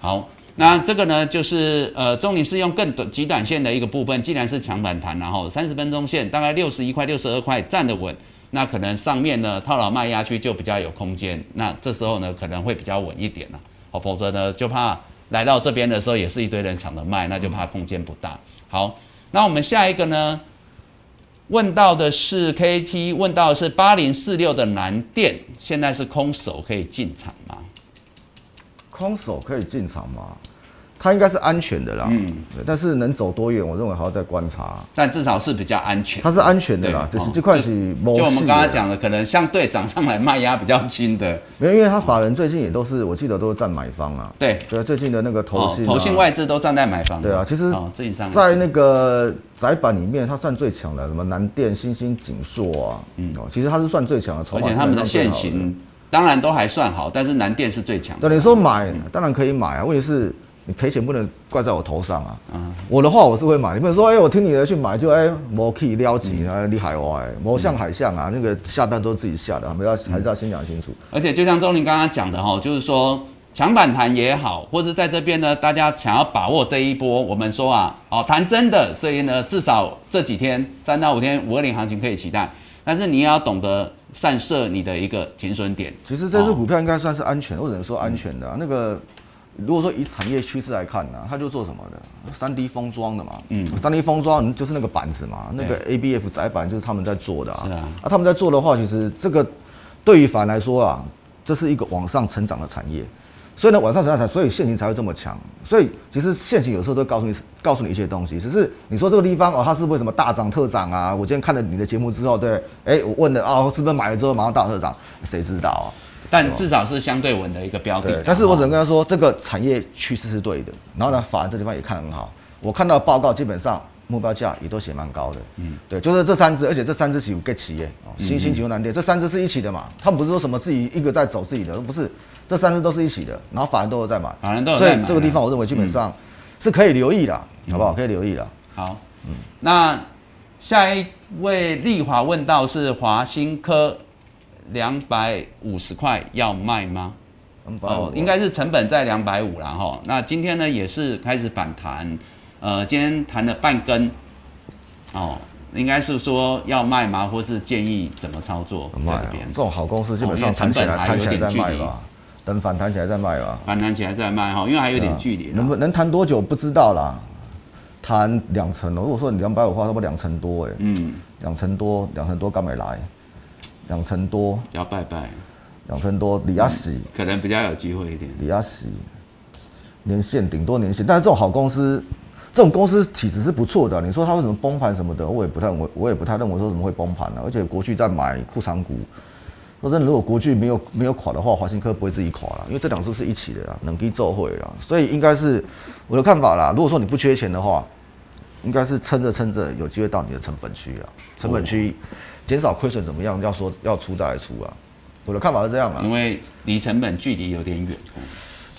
好。那这个呢，就是呃，中理是用更短极短线的一个部分，既然是强反弹，然后三十分钟线大概六十一块、六十二块站得稳，那可能上面呢套牢卖压区就比较有空间，那这时候呢可能会比较稳一点了，好，否则呢就怕来到这边的时候也是一堆人抢着卖，那就怕空间不大。好，那我们下一个呢，问到的是 KT，问到是八零四六的南电，现在是空手可以进场吗？空手可以进场吗？它应该是安全的啦，嗯，但是能走多远，我认为还要再观察。但至少是比较安全。它是安全的啦，就是这块是就我们刚刚讲的，可能相对涨上来卖压比较轻的。没有，因为它法人最近也都是，我记得都是站买方啊。对对，最近的那个投信、投信外资都站在买方。对啊，其实在那个窄板里面，它算最强的，什么南电、新兴、锦硕啊，嗯，哦其实它是算最强的。而且他们的现行当然都还算好，但是南电是最强。对，你说买当然可以买啊，问题是。你赔钱不能怪在我头上啊。嗯，我的话我是会买，你不能说哎，我听你的去买就哎，我可以撩起啊，厉害哦，哎，我像海象啊，那个下单都是自己下的，我们要还是要先讲清楚。而且就像钟林刚刚讲的哈，就是说。强反弹也好，或是在这边呢，大家想要把握这一波，我们说啊，哦，谈真的，所以呢，至少这几天三到五天五二零行情可以期待，但是你也要懂得散射你的一个停损点。其实这支股票应该算是安全，或者说安全的。那个如果说以产业趋势来看呢，它就做什么的？三 D 封装的嘛，嗯，三 D 封装就是那个板子嘛，那个 ABF 载板就是他们在做的啊。是啊，啊，他们在做的话，其实这个对于反来说啊，这是一个往上成长的产业。所以呢，晚上才，所以现行才会这么强。所以其实现行有时候都告诉你，告诉你一些东西。只是你说这个地方哦，它是为什么大涨特涨啊？我今天看了你的节目之后，对，哎，我问了啊，是不是买了之后马上大特涨？谁知道啊？但至少是相对稳的一个标的。但是我只能跟他说，这个产业趋势是对的。然后呢，法人这地方也看很好。我看到报告基本上目标价也都写蛮高的。嗯，对，就是这三只，而且这三只是有 get 企业哦，新兴九难跌，这三只是一起的嘛？他们不是说什么自己一个在走自己的，不是。这三只都是一起的，然后法人都有在买，法人都有在买，所以这个地方我认为基本上是可以留意的，好不好？可以留意的。好，嗯，那下一位丽华问到是华新科两百五十块要卖吗？哦，应该是成本在两百五了哈。那今天呢也是开始反弹，呃，今天谈了半根，哦，应该是说要卖吗？或是建议怎么操作？在这边这种好公司基本上成本还有点距离。等反弹起来再卖吧。反弹起来再卖哈，因为还有点距离。能不能谈多久不知道啦。谈两成哦。如果说你两百五话，差不多两成多哎。嗯。两成多，两成多刚没来。两成多。要拜拜。两成多，李亚喜。可能比较有机会一点。李亚喜。年限顶多年限，但是这种好公司，这种公司体质是不错的。你说它为什么崩盘什么的，我也不太我我也不太认为说怎么会崩盘呢？而且国巨在买库藏股。说真的，如果国巨没有没有垮的话，华新科不会自己垮了，因为这两支是一起的啦，能给奏会了，所以应该是我的看法啦。如果说你不缺钱的话，应该是撑着撑着有机会到你的成本区啊，成本区减少亏损怎么样？要说要出再来出啊，我的看法是这样啊，因为离成本距离有点远。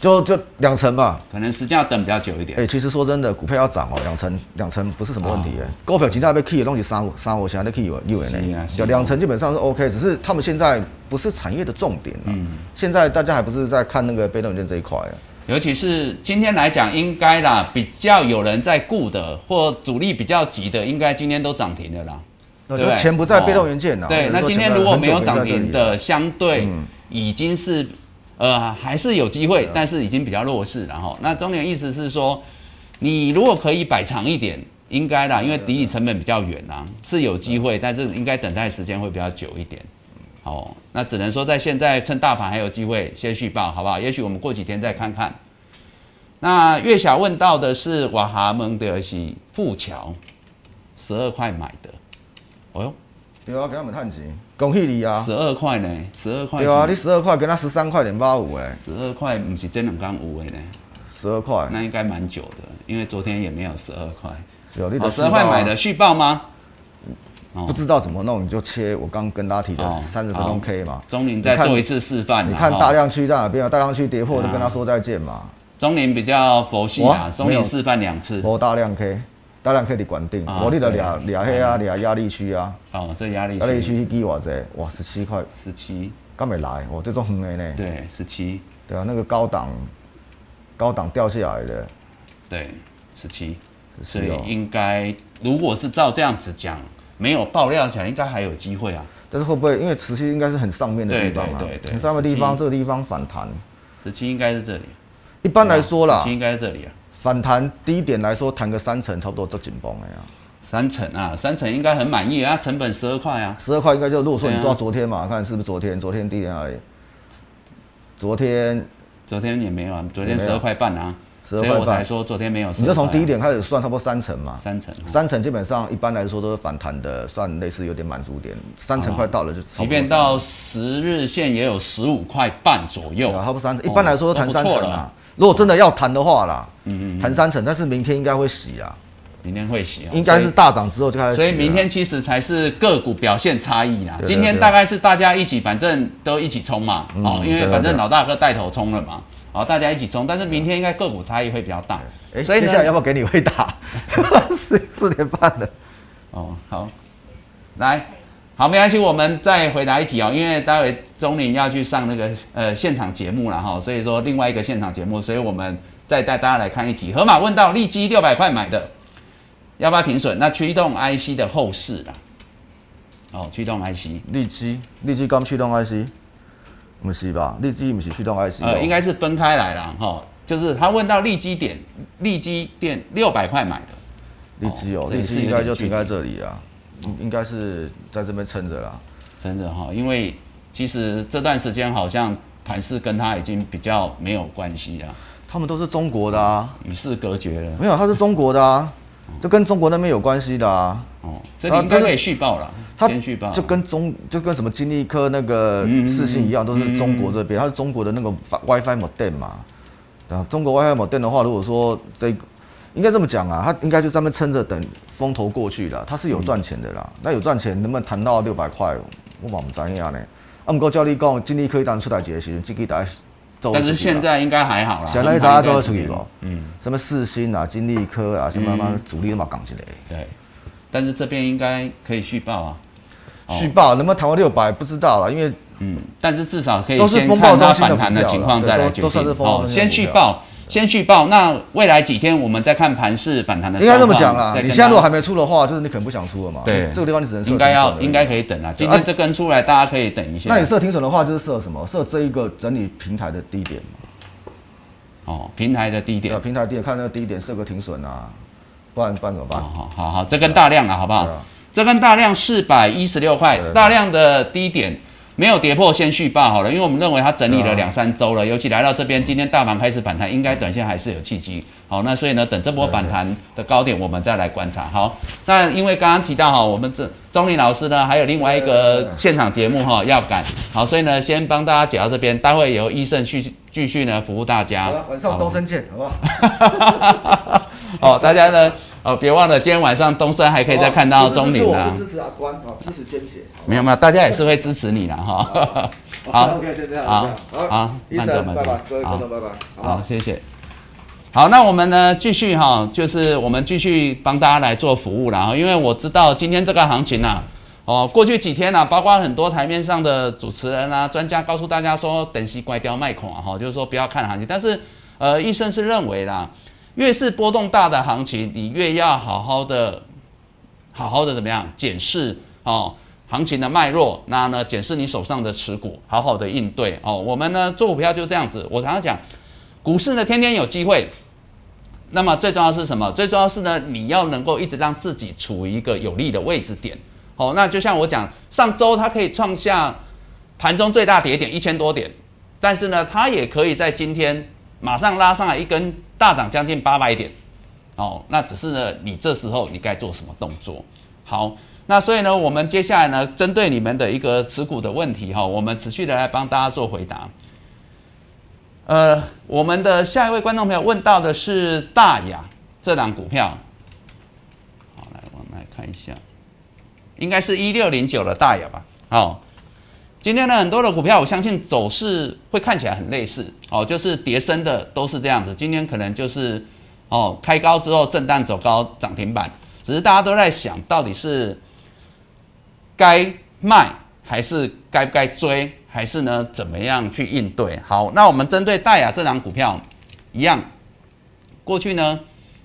就就两成吧，可能时间要等比较久一点。哎，其实说真的，股票要涨哦，两成两成不是什么问题哎。股票其他被 key 的东西三三五现在都 key 有六元呢，就两成基本上是 OK，只是他们现在不是产业的重点了。嗯，现在大家还不是在看那个被动元件这一块啊。尤其是今天来讲，应该啦，比较有人在顾的，或主力比较急的，应该今天都涨停了啦。对，钱不在被动元件了。对，那今天如果没有涨停的，相对已经是。呃，还是有机会，但是已经比较弱势了哈。那中年意思是说，你如果可以摆长一点，应该啦，因为离你成本比较远啦，是有机会，但是应该等待时间会比较久一点。哦，那只能说在现在趁大盘还有机会先续报，好不好？也许我们过几天再看看。那月小问到的是瓦哈蒙德西富桥，十二块买的，哦哟。对啊，给他们探钱，恭喜你啊！十二块呢，十二块。对啊，你十二块，跟他十三块点八五哎。十二块不是真两刚五哎呢。十二块，那应该蛮久的，因为昨天也没有十二块。有你的十二块买的续报吗？不知道怎么弄，你就切我刚跟大家提的三十分钟 K 嘛。中林再做一次示范。你看大量区在哪边啊？大量区跌破就跟他说再见嘛。中林比较佛系啊，中林示范两次。我大量 K。大量可以管定，我立了俩俩黑啊，俩压力区啊。哦，这压力压力区低瓦子，哇，十七块，十七，刚没来，我，这种很矮呢。对，十七。对啊，那个高档，高档掉下来的。对，十七。所以应该，如果是照这样子讲，没有爆料起来，应该还有机会啊。但是会不会，因为十七应该是很上面的地方啊，对对对，很上面的地方，这个地方反弹。十七应该是这里。一般来说啦，十七应该是这里啊。反弹低点来说，弹个三成差不多就紧绷了呀。三成啊，三成应该很满意啊，成本十二块啊，十二块应该就如果说你抓昨天嘛，看是不是昨天？昨天低点而已？昨天，昨天也没有啊，昨天十二块半啊，所以我才说昨天没有。你就从低点开始算，差不多三成嘛。三成，三成基本上一般来说都是反弹的，算类似有点满足点。三成快到了就。即便到十日线也有十五块半左右，差不多三成。一般来说都谈三成啊。如果真的要谈的话啦，嗯嗯，谈三成，但是明天应该会洗啊，明天会洗，应该是大涨之后就开始。所以明天其实才是个股表现差异啦。今天大概是大家一起，反正都一起冲嘛，哦，因为反正老大哥带头冲了嘛，哦，大家一起冲，但是明天应该个股差异会比较大。哎，所以接下来要不要给你回答？四四点半的。哦，好，来，好，没关系，我们再回答一题哦，因为待会钟林要去上那个呃现场节目了哈，所以说另外一个现场节目，所以我们再带大家来看一题。河马问到利基六百块买的，要不要停损？那驱动 IC 的后市啦。哦，驱动 IC，利基，利基刚驱动 IC。不是吧？利基不是驱动 IC，呃，应该是分开来了哈。就是他问到利基点，利基店六百块买的，利基哦，利基应该就停在这里啊，应应该是在这边撑着啦，撑着哈。因为其实这段时间好像盘势跟他已经比较没有关系啊。他们都是中国的啊，与世隔绝了。没有，他是中国的啊，就跟中国那边有关系的啊。哦，这里应该可以续报了。他续报就跟中就跟什么金立科那个四星一样，都是中国这边，它是中国的那个 WiFi modem 嘛。啊，中国 WiFi modem 的话，如果说这应该这么讲啊，他应该就专门撑着等风头过去了，他是有赚钱的啦。那有赚钱，能不能谈到六百块？我嘛唔知呀呢。啊，唔过教你讲，金立科当出台节的时候，就可以打。但是现在应该还好啦。现在大家都会出去不？嗯。什么四星啊，金立科啊，什么什么主力都嘛讲起来。对。但是这边应该可以续报啊，续报能不能谈到六百不知道了，因为嗯，但是至少可以先看它反弹的情况再来决定。哦，先续报，先续报。那未来几天我们再看盘势反弹的。应该这么讲啦，你现在如果还没出的话，就是你可能不想出了嘛。对，这个地方你只能应该要应该可以等啊。今天这根出来，大家可以等一下。那你设停损的话，就是设什么？设这一个整理平台的低点嘛。哦，平台的低点。平台低点，看那个低点设个停损啊。不然不然怎么办？好好好，这根大量了，好不好？这根大量四百一十六块，大量的低点没有跌破，先续报好了，因为我们认为它整理了两三周了，尤其来到这边，今天大盘开始反弹，应该短线还是有契机。好，那所以呢，等这波反弹的高点，我们再来观察。好，那因为刚刚提到哈，我们这钟林老师呢，还有另外一个现场节目哈要赶，好，所以呢，先帮大家解到这边，待会由医生续继续呢服务大家。好了，晚上东升见，好不好？好，大家呢，哦，别忘了今天晚上东升还可以再看到钟林啊。支持阿关，好，支持捐血。没有没有，大家也是会支持你的哈。好，OK，先这样。好，好，医生，拜拜，各位观众，拜拜。好，谢谢。好，那我们呢继续哈，就是我们继续帮大家来做服务了哈，因为我知道今天这个行情呐，哦，过去几天呐，包括很多台面上的主持人啊、专家告诉大家说，等息拐掉卖空啊，哈，就是说不要看行情，但是呃，医生是认为啦。越是波动大的行情，你越要好好的、好好的怎么样检视哦行情的脉络，那呢检视你手上的持股，好好的应对哦。我们呢做股票就这样子，我常常讲，股市呢天天有机会，那么最重要是什么？最重要是呢你要能够一直让自己处于一个有利的位置点。好，那就像我讲，上周它可以创下盘中最大跌点一千多点，但是呢它也可以在今天马上拉上来一根。大涨将近八百点，哦，那只是呢，你这时候你该做什么动作？好，那所以呢，我们接下来呢，针对你们的一个持股的问题哈，我们持续的来帮大家做回答。呃，我们的下一位观众朋友问到的是大雅这档股票，好，来我们来看一下，应该是一六零九的大雅吧？好。今天呢，很多的股票，我相信走势会看起来很类似哦，就是跌升的都是这样子。今天可能就是哦，开高之后震荡走高涨停板，只是大家都在想到底是该卖还是该不该追，还是呢怎么样去应对？好，那我们针对大雅这档股票一样，过去呢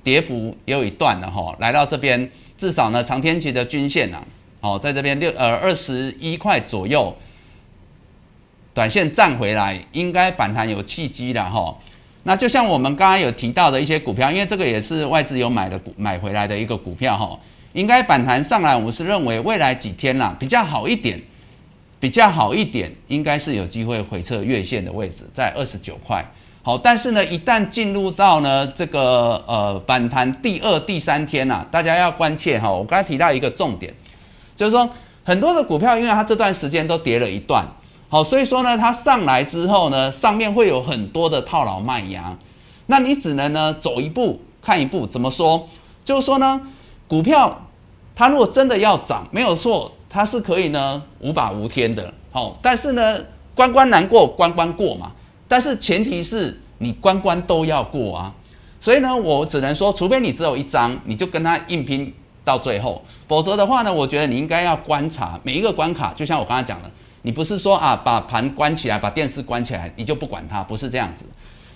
跌幅也有一段的哈，来到这边至少呢长天期的均线呢，哦，在这边六呃二十一块左右。短线站回来，应该反弹有契机的哈。那就像我们刚刚有提到的一些股票，因为这个也是外资有买的股买回来的一个股票哈，应该反弹上来，我是认为未来几天啦比较好一点，比较好一点，应该是有机会回撤月线的位置，在二十九块。好，但是呢，一旦进入到呢这个呃反弹第二、第三天呐，大家要关切哈。我刚才提到一个重点，就是说很多的股票，因为它这段时间都跌了一段。好，所以说呢，它上来之后呢，上面会有很多的套牢卖压，那你只能呢走一步看一步。怎么说？就是说呢，股票它如果真的要涨，没有错，它是可以呢无法无天的。好，但是呢，关关难过关关过嘛。但是前提是你关关都要过啊。所以呢，我只能说，除非你只有一张，你就跟他硬拼到最后，否则的话呢，我觉得你应该要观察每一个关卡。就像我刚才讲的，你不是说啊，把盘关起来，把电视关起来，你就不管它，不是这样子。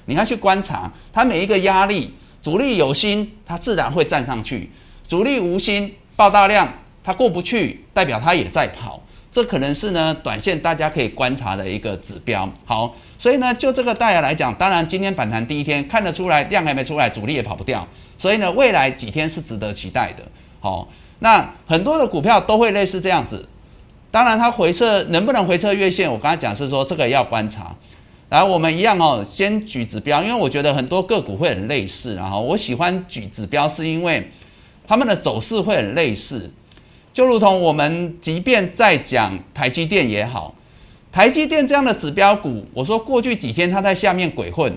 你要去观察它每一个压力，主力有心，它自然会站上去；主力无心，爆大量，它过不去，代表它也在跑。这可能是呢，短线大家可以观察的一个指标。好，所以呢，就这个大家来讲，当然今天反弹第一天看得出来量还没出来，主力也跑不掉，所以呢，未来几天是值得期待的。好，那很多的股票都会类似这样子。当然，它回撤能不能回撤月线，我刚才讲是说这个要观察。来，我们一样哦，先举指标，因为我觉得很多个股会很类似，然后我喜欢举指标，是因为他们的走势会很类似。就如同我们即便在讲台积电也好，台积电这样的指标股，我说过去几天它在下面鬼混，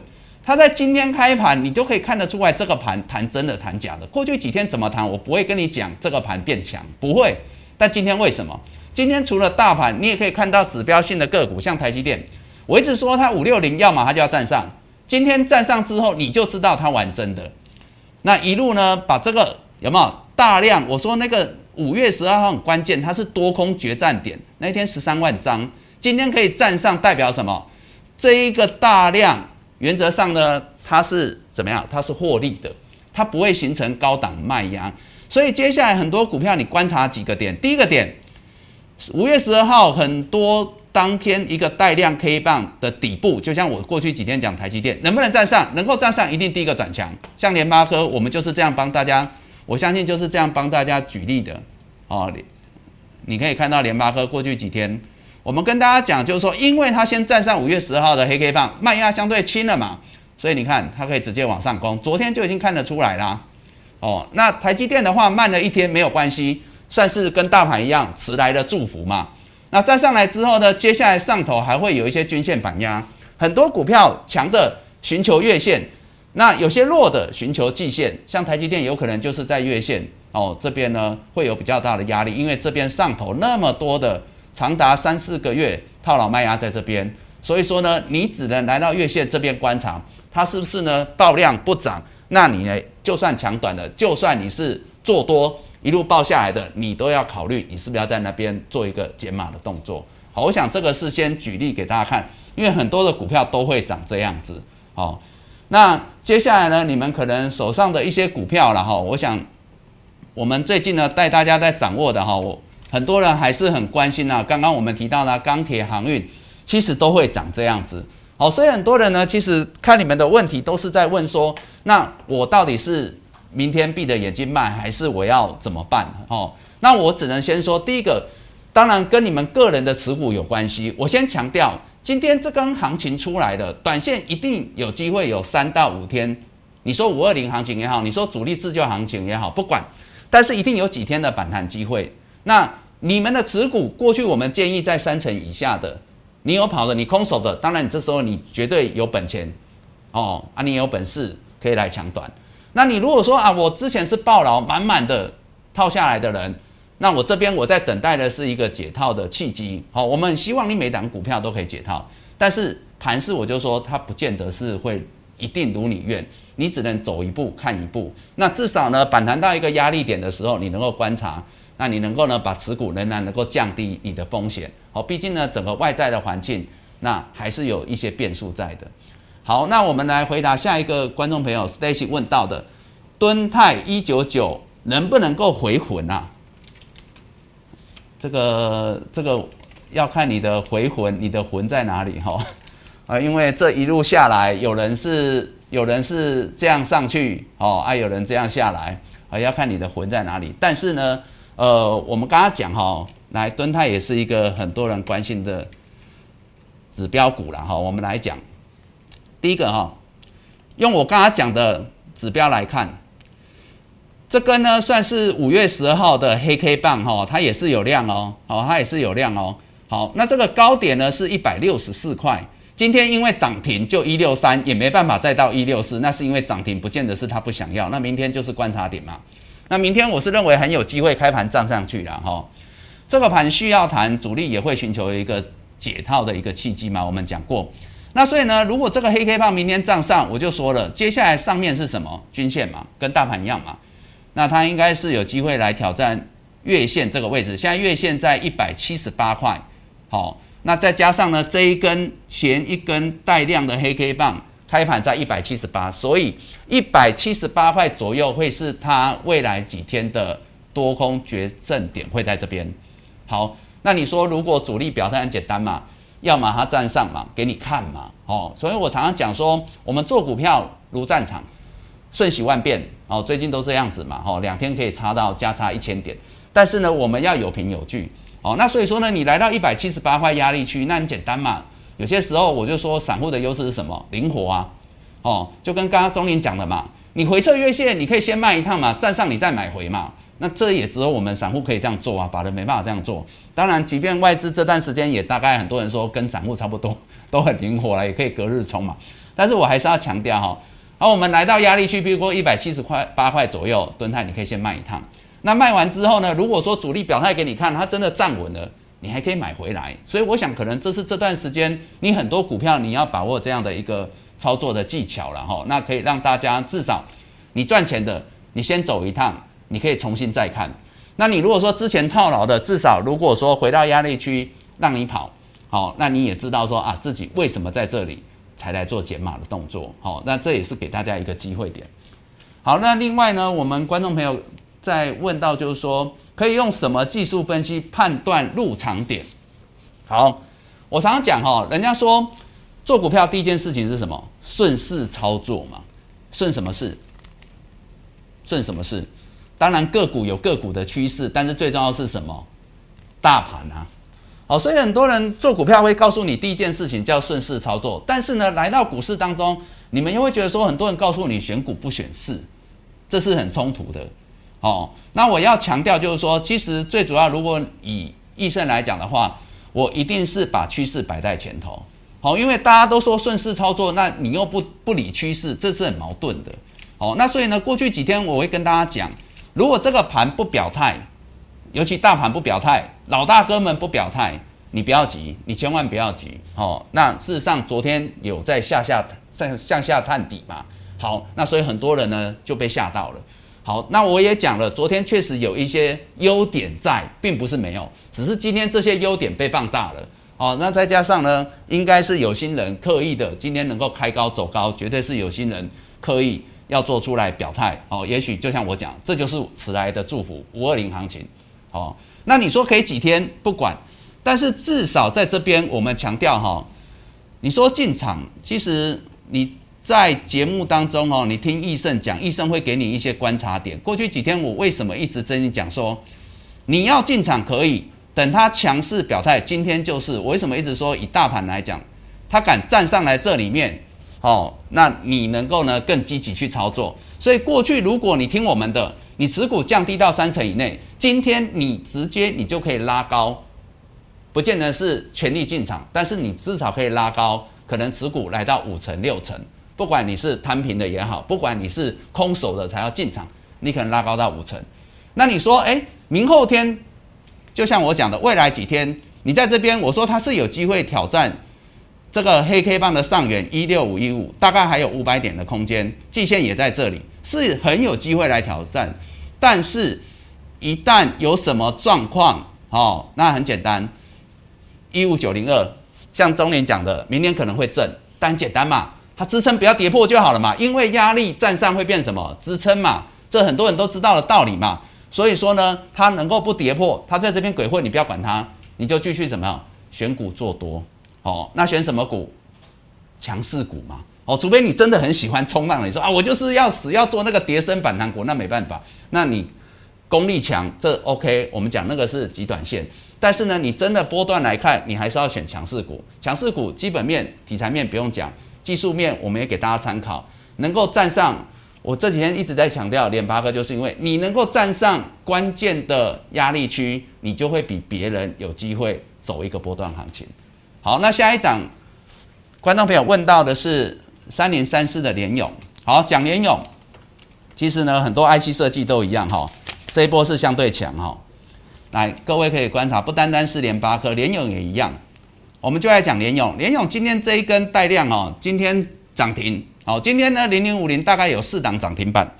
它在今天开盘，你就可以看得出来这个盘谈真的谈假的。过去几天怎么谈，我不会跟你讲这个盘变强，不会。但今天为什么？今天除了大盘，你也可以看到指标性的个股，像台积电，我一直说它五六零，要么它就要站上。今天站上之后，你就知道它玩真的。那一路呢，把这个有没有大量？我说那个。五月十二号很关键，它是多空决战点，那天十三万张，今天可以站上，代表什么？这一个大量，原则上呢，它是怎么样？它是获利的，它不会形成高档卖压。所以接下来很多股票，你观察几个点。第一个点，五月十二号很多当天一个带量 K 棒的底部，就像我过去几天讲台积电能不能站上，能够站上，一定第一个转强。像联发科，我们就是这样帮大家。我相信就是这样帮大家举例的，哦，你可以看到联发科过去几天，我们跟大家讲就是说，因为它先站上五月十号的黑 K 棒，卖压相对轻了嘛，所以你看它可以直接往上攻，昨天就已经看得出来啦，哦，那台积电的话慢了一天没有关系，算是跟大盘一样迟来的祝福嘛。那再上来之后呢，接下来上头还会有一些均线反压，很多股票强的寻求月线。那有些弱的寻求季线，像台积电有可能就是在月线哦这边呢会有比较大的压力，因为这边上头那么多的长达三四个月套牢卖压在这边，所以说呢你只能来到月线这边观察它是不是呢爆量不涨，那你呢就算抢短的，就算你是做多一路爆下来的，你都要考虑你是不是要在那边做一个减码的动作。好，我想这个是先举例给大家看，因为很多的股票都会长这样子，好。那接下来呢？你们可能手上的一些股票了哈，我想我们最近呢带大家在掌握的哈，我很多人还是很关心呐。刚刚我们提到了钢铁航运，其实都会长这样子。好，所以很多人呢，其实看你们的问题都是在问说，那我到底是明天闭着眼睛卖，还是我要怎么办？哦，那我只能先说，第一个，当然跟你们个人的持股有关系。我先强调。今天这根行情出来的短线一定有机会有三到五天，你说五二零行情也好，你说主力自救行情也好，不管，但是一定有几天的反弹机会。那你们的持股过去我们建议在三成以下的，你有跑的，你空手的，当然你这时候你绝对有本钱哦啊，你有本事可以来抢短。那你如果说啊，我之前是抱牢满满的套下来的人。那我这边我在等待的是一个解套的契机，好，我们希望你每档股票都可以解套，但是盘势我就说它不见得是会一定如你愿，你只能走一步看一步。那至少呢，反弹到一个压力点的时候，你能够观察，那你能够呢把持股仍然能够降低你的风险，好，毕竟呢整个外在的环境那还是有一些变数在的。好，那我们来回答下一个观众朋友 Stacy 问到的，敦泰一九九能不能够回魂啊？这个这个要看你的回魂，你的魂在哪里哈？啊，因为这一路下来，有人是有人是这样上去哦，啊，有人这样下来啊，要看你的魂在哪里。但是呢，呃，我们刚刚讲哈，来敦泰也是一个很多人关心的指标股了哈。我们来讲，第一个哈，用我刚刚讲的指标来看。这根呢算是五月十二号的黑 K 棒哈，它也是有量哦，好，它也是有量哦。好，那这个高点呢是一百六十四块，今天因为涨停就一六三，也没办法再到一六四，那是因为涨停不见得是他不想要，那明天就是观察点嘛。那明天我是认为很有机会开盘涨上去了哈，这个盘需要谈主力也会寻求一个解套的一个契机嘛，我们讲过。那所以呢，如果这个黑 K 棒明天站上，我就说了，接下来上面是什么均线嘛，跟大盘一样嘛，那它应该是有机会来挑战月线这个位置。现在月线在一百七十八块，好，那再加上呢这一根前一根带量的黑 K 棒开盘在一百七十八，所以一百七十八块左右会是它未来几天的多空决胜点，会在这边。好，那你说如果主力表态很简单嘛？要么它站上嘛，给你看嘛，哦，所以我常常讲说，我们做股票如战场，瞬息万变，哦，最近都这样子嘛，哦，两天可以差到加差一千点，但是呢，我们要有凭有据，哦，那所以说呢，你来到一百七十八块压力区，那很简单嘛，有些时候我就说，散户的优势是什么？灵活啊，哦，就跟刚刚钟林讲的嘛，你回撤月线，你可以先卖一趟嘛，站上你再买回嘛。那这也只有我们散户可以这样做啊，法人没办法这样做。当然，即便外资这段时间也大概很多人说跟散户差不多，都很灵活了，也可以隔日冲嘛。但是我还是要强调哈，好，我们来到压力区，比如说一百七十块八块左右，吨泰你可以先卖一趟。那卖完之后呢，如果说主力表态给你看，它真的站稳了，你还可以买回来。所以我想，可能这是这段时间你很多股票你要把握这样的一个操作的技巧了哈。那可以让大家至少你赚钱的，你先走一趟。你可以重新再看，那你如果说之前套牢的，至少如果说回到压力区让你跑，好，那你也知道说啊自己为什么在这里才来做减码的动作，好，那这也是给大家一个机会点。好，那另外呢，我们观众朋友在问到就是说，可以用什么技术分析判断入场点？好，我常常讲哈，人家说做股票第一件事情是什么？顺势操作嘛，顺什么事？顺什么事？当然个股有个股的趋势，但是最重要是什么？大盘啊，好，所以很多人做股票会告诉你第一件事情叫顺势操作，但是呢，来到股市当中，你们又会觉得说，很多人告诉你选股不选市，这是很冲突的。哦，那我要强调就是说，其实最主要，如果以易胜来讲的话，我一定是把趋势摆在前头。好，因为大家都说顺势操作，那你又不不理趋势，这是很矛盾的。好，那所以呢，过去几天我会跟大家讲。如果这个盘不表态，尤其大盘不表态，老大哥们不表态，你不要急，你千万不要急哦。那事实上，昨天有在下下向向下探底嘛？好，那所以很多人呢就被吓到了。好，那我也讲了，昨天确实有一些优点在，并不是没有，只是今天这些优点被放大了。哦，那再加上呢，应该是有心人刻意的，今天能够开高走高，绝对是有心人刻意。要做出来表态哦，也许就像我讲，这就是迟来的祝福，五二零行情，哦，那你说可以几天不管，但是至少在这边我们强调哈，你说进场，其实你在节目当中哦，你听易胜讲，易胜会给你一些观察点。过去几天我为什么一直跟你讲说，你要进场可以等它强势表态，今天就是为什么一直说以大盘来讲，它敢站上来这里面。哦，那你能够呢更积极去操作。所以过去如果你听我们的，你持股降低到三成以内，今天你直接你就可以拉高，不见得是全力进场，但是你至少可以拉高，可能持股来到五成六成，不管你是摊平的也好，不管你是空手的才要进场，你可能拉高到五成。那你说，哎，明后天，就像我讲的，未来几天你在这边，我说它是有机会挑战。这个黑 K 棒的上缘一六五一五，大概还有五百点的空间，季线也在这里，是很有机会来挑战。但是，一旦有什么状况，哦，那很简单，一五九零二，像中年讲的，明天可能会震，但简单嘛，它支撑不要跌破就好了嘛，因为压力站上会变什么支撑嘛，这很多人都知道的道理嘛。所以说呢，它能够不跌破，它在这边鬼混，你不要管它，你就继续怎么样选股做多。哦，那选什么股？强势股嘛。哦，除非你真的很喜欢冲浪，你说啊，我就是要死要做那个叠升反弹股，那没办法。那你功力强，这 OK。我们讲那个是极短线，但是呢，你真的波段来看，你还是要选强势股。强势股基本面、题材面不用讲，技术面我们也给大家参考，能够站上。我这几天一直在强调，联八哥就是因为你能够站上关键的压力区，你就会比别人有机会走一个波段行情。好，那下一档观众朋友问到的是三零三四的联勇。好，讲联勇，其实呢，很多 IC 设计都一样哈，这一波是相对强哈。来，各位可以观察，不单单是联发科，联勇也一样。我们就来讲联勇，联勇今天这一根带量哦，今天涨停，好，今天呢零零五零大概有四档涨停板，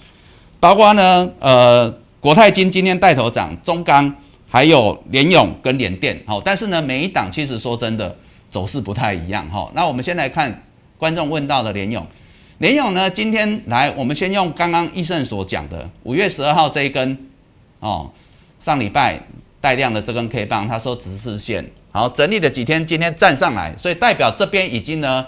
包括呢呃国泰金今天带头涨，中钢还有联勇跟联电，好，但是呢每一档其实说真的走势不太一样哈。那我们先来看观众问到的联勇，联勇呢今天来，我们先用刚刚医生所讲的五月十二号这一根哦，上礼拜带量的这根 K 棒，他说直视线。好，整理了几天，今天站上来，所以代表这边已经呢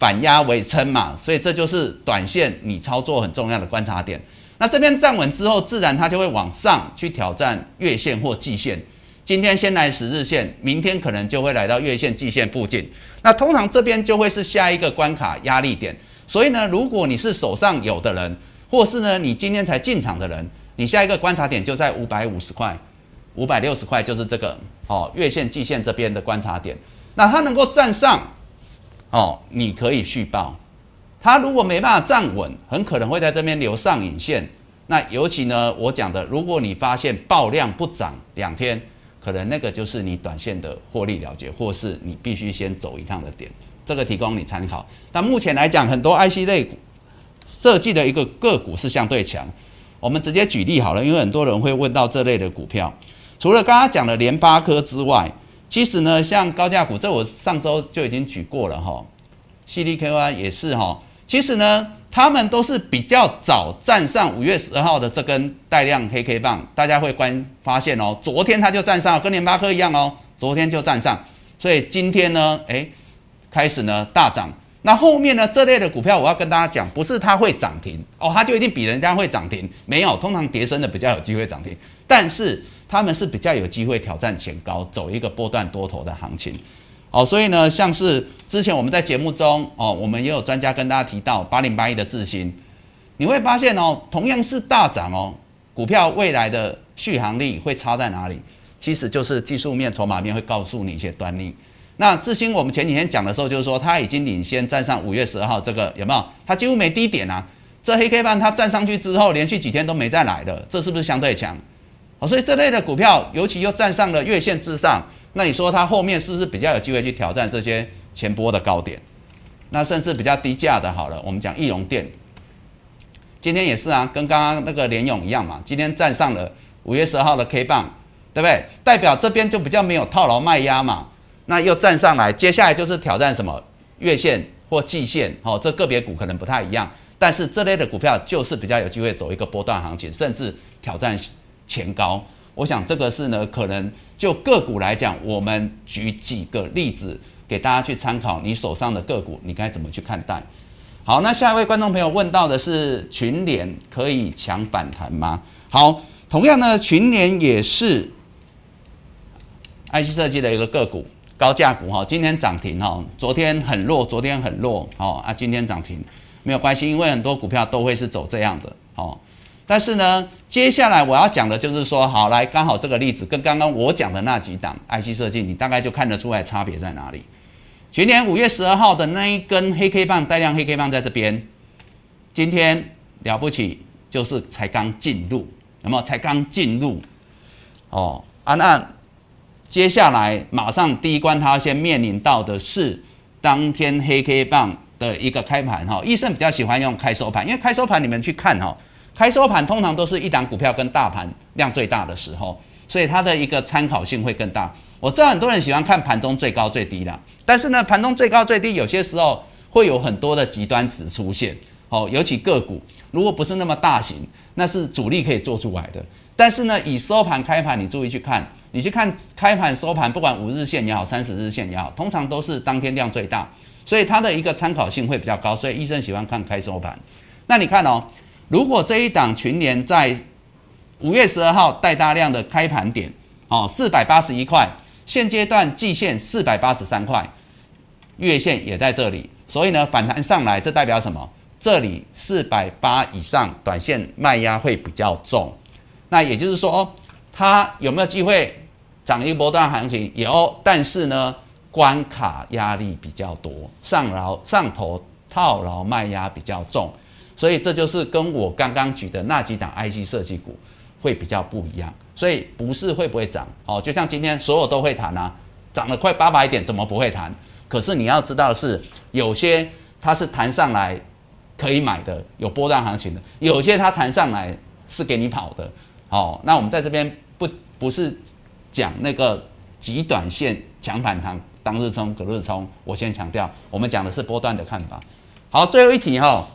反压为撑嘛，所以这就是短线你操作很重要的观察点。那这边站稳之后，自然它就会往上去挑战月线或季线。今天先来十日线，明天可能就会来到月线、季线附近。那通常这边就会是下一个关卡压力点。所以呢，如果你是手上有的人，或是呢你今天才进场的人，你下一个观察点就在五百五十块。五百六十块就是这个哦，月线、季线这边的观察点。那它能够站上哦，你可以续报。它如果没办法站稳，很可能会在这边留上影线。那尤其呢，我讲的，如果你发现爆量不涨两天，可能那个就是你短线的获利了结，或是你必须先走一趟的点。这个提供你参考。但目前来讲，很多 IC 类股设计的一个个股是相对强。我们直接举例好了，因为很多人会问到这类的股票。除了刚刚讲的联发科之外，其实呢，像高价股，这我上周就已经举过了哈，CDKY 也是哈。其实呢，他们都是比较早站上五月十二号的这根带量黑 K 棒，大家会关发现哦，昨天它就站上，跟联发科一样哦，昨天就站上，所以今天呢，哎，开始呢大涨。那后面呢？这类的股票，我要跟大家讲，不是它会涨停哦，它就一定比人家会涨停？没有，通常叠升的比较有机会涨停，但是他们是比较有机会挑战前高，走一个波段多头的行情。哦，所以呢，像是之前我们在节目中哦，我们也有专家跟大家提到八零八一的智新，你会发现哦，同样是大涨哦，股票未来的续航力会差在哪里？其实就是技术面、筹码面会告诉你一些端倪。那智新，我们前几天讲的时候，就是说它已经领先站上五月十二号这个有没有？它几乎没低点啊。这黑 K 棒它站上去之后，连续几天都没再来的，这是不是相对强？哦，所以这类的股票，尤其又站上了月线之上，那你说它后面是不是比较有机会去挑战这些前波的高点？那甚至比较低价的，好了，我们讲易容电，今天也是啊，跟刚刚那个联勇一样嘛，今天站上了五月十号的 K 棒，对不对？代表这边就比较没有套牢卖压嘛。那又站上来，接下来就是挑战什么月线或季线，哦，这个别股可能不太一样，但是这类的股票就是比较有机会走一个波段行情，甚至挑战前高。我想这个是呢，可能就个股来讲，我们举几个例子给大家去参考，你手上的个股你该怎么去看待？好，那下一位观众朋友问到的是群联可以抢反弹吗？好，同样呢，群联也是 IC 设计的一个个股。高价股哈，今天涨停哈，昨天很弱，昨天很弱好啊，今天涨停没有关系，因为很多股票都会是走这样的哦。但是呢，接下来我要讲的就是说，好来，刚好这个例子跟刚刚我讲的那几档 IC 设计，你大概就看得出来差别在哪里。去年五月十二号的那一根黑 K 棒带量黑 K 棒在这边，今天了不起就是才刚进入，有没有？才刚进入哦，啊那。接下来马上第一关，它先面临到的是当天黑 K 棒的一个开盘哈。医生比较喜欢用开收盘，因为开收盘你们去看哈，开收盘通常都是一档股票跟大盘量最大的时候，所以它的一个参考性会更大。我知道很多人喜欢看盘中最高最低的，但是呢，盘中最高最低有些时候会有很多的极端值出现哦，尤其个股如果不是那么大型，那是主力可以做出来的。但是呢，以收盘开盘，你注意去看。你去看开盘收盘，不管五日线也好，三十日线也好，通常都是当天量最大，所以它的一个参考性会比较高。所以医生喜欢看开收盘。那你看哦，如果这一档群联在五月十二号带大量的开盘点，哦，四百八十一块，现阶段季线四百八十三块，月线也在这里，所以呢反弹上来，这代表什么？这里四百八以上，短线卖压会比较重。那也就是说，它有没有机会？涨一波段行情有，但是呢，关卡压力比较多，上牢上头套牢卖压比较重，所以这就是跟我刚刚举的那几档 IC 设计股会比较不一样。所以不是会不会涨哦，就像今天所有都会谈啊，涨了快八百点，怎么不会弹？可是你要知道是有些它是弹上来可以买的，有波段行情的；有些它弹上来是给你跑的。哦，那我们在这边不不是讲那个极短线强反弹，当日冲隔日冲。我先强调，我们讲的是波段的看法。好，最后一题哈，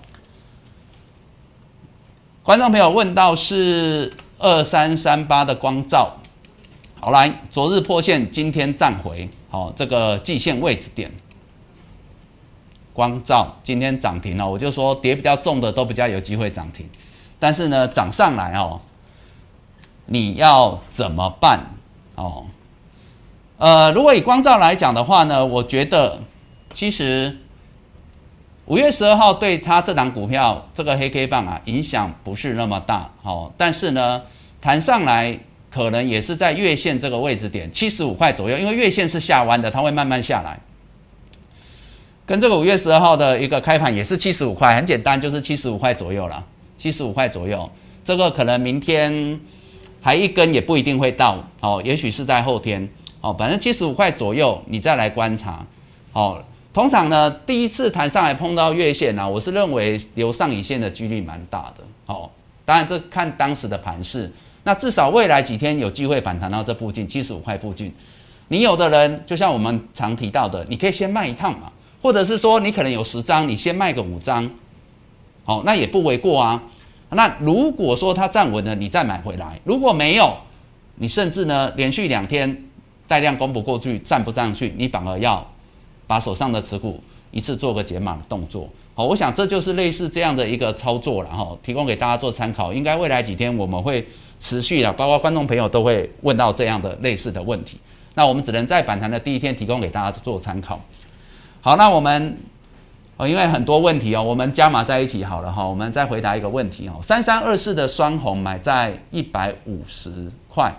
观众朋友问到是二三三八的光照。好来，昨日破线，今天站回，好这个季线位置点。光照今天涨停了，我就说跌比较重的都比较有机会涨停，但是呢涨上来哦，你要怎么办哦？呃，如果以光照来讲的话呢，我觉得其实五月十二号对它这档股票这个黑 K 棒啊影响不是那么大，哦，但是呢弹上来。可能也是在月线这个位置点七十五块左右，因为月线是下弯的，它会慢慢下来。跟这个五月十二号的一个开盘也是七十五块，很简单，就是七十五块左右了，七十五块左右。这个可能明天还一根也不一定会到，哦，也许是在后天，哦，反正七十五块左右，你再来观察，哦，通常呢，第一次弹上来碰到月线呢，我是认为留上影线的几率蛮大的，哦，当然这看当时的盘势。那至少未来几天有机会反弹到这附近七十五块附近，你有的人就像我们常提到的，你可以先卖一趟嘛，或者是说你可能有十张，你先卖个五张，好，那也不为过啊。那如果说它站稳了，你再买回来；如果没有，你甚至呢连续两天带量攻不过去，站不上去，你反而要把手上的持股一次做个解码的动作。好，我想这就是类似这样的一个操作了哈，提供给大家做参考。应该未来几天我们会。持续的，包括观众朋友都会问到这样的类似的问题，那我们只能在反弹的第一天提供给大家做参考。好，那我们哦，因为很多问题哦，我们加码在一起好了哈，我们再回答一个问题哦。三三二四的双红买在一百五十块，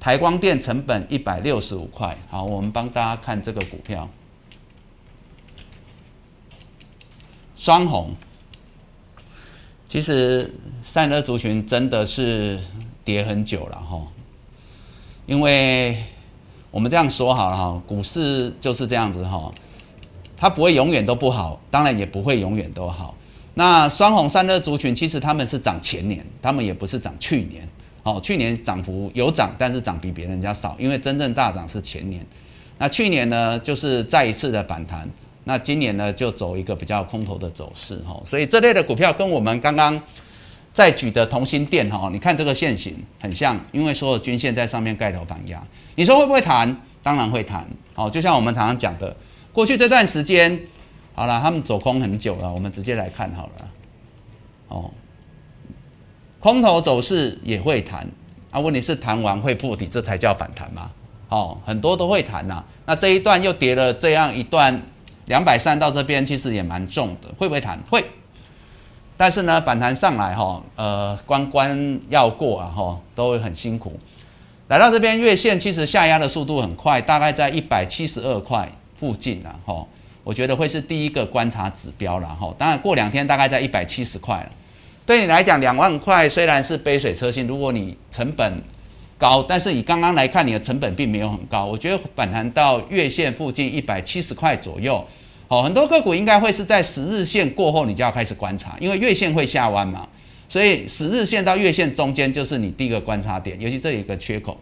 台光电成本一百六十五块。好，我们帮大家看这个股票，双红。其实散热族群真的是跌很久了哈，因为我们这样说好了哈，股市就是这样子哈，它不会永远都不好，当然也不会永远都好。那双红散热族群其实他们是涨前年，他们也不是涨去年，哦，去年涨幅有涨，但是涨比别人家少，因为真正大涨是前年。那去年呢，就是再一次的反弹。那今年呢，就走一个比较空头的走势哈，所以这类的股票跟我们刚刚在举的同心店哈，你看这个线型很像，因为所有均线在上面盖头反压，你说会不会弹？当然会弹，好，就像我们常常讲的，过去这段时间，好了，他们走空很久了，我们直接来看好了，哦，空头走势也会弹，啊，问题是弹完会破底，这才叫反弹嘛，哦，很多都会弹呐，那这一段又跌了这样一段。两百三到这边其实也蛮重的，会不会弹？会，但是呢，反弹上来哈，呃，关关要过啊哈，都会很辛苦。来到这边月线，其实下压的速度很快，大概在一百七十二块附近啊哈，我觉得会是第一个观察指标了哈。当然过两天大概在一百七十块了，对你来讲两万块虽然是杯水车薪，如果你成本。高，但是你刚刚来看，你的成本并没有很高。我觉得反弹到月线附近一百七十块左右，好，很多个股应该会是在十日线过后，你就要开始观察，因为月线会下弯嘛，所以十日线到月线中间就是你第一个观察点，尤其这一个缺口，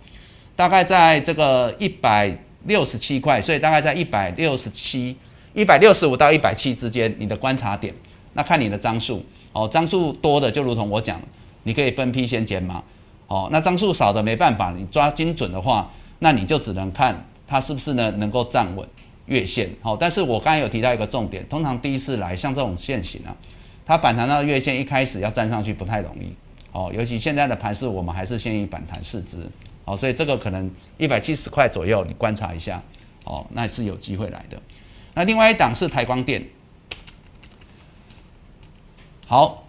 大概在这个一百六十七块，所以大概在一百六十七、一百六十五到一百七之间，你的观察点，那看你的张数，哦，张数多的就如同我讲，你可以分批先减码。哦，那张数少的没办法，你抓精准的话，那你就只能看它是不是呢能够站稳月线。好，但是我刚才有提到一个重点，通常第一次来像这种线型啊，它反弹到月线一开始要站上去不太容易。哦，尤其现在的盘势，我们还是先以反弹试之。好，所以这个可能一百七十块左右，你观察一下。哦，那是有机会来的。那另外一档是台光电。好。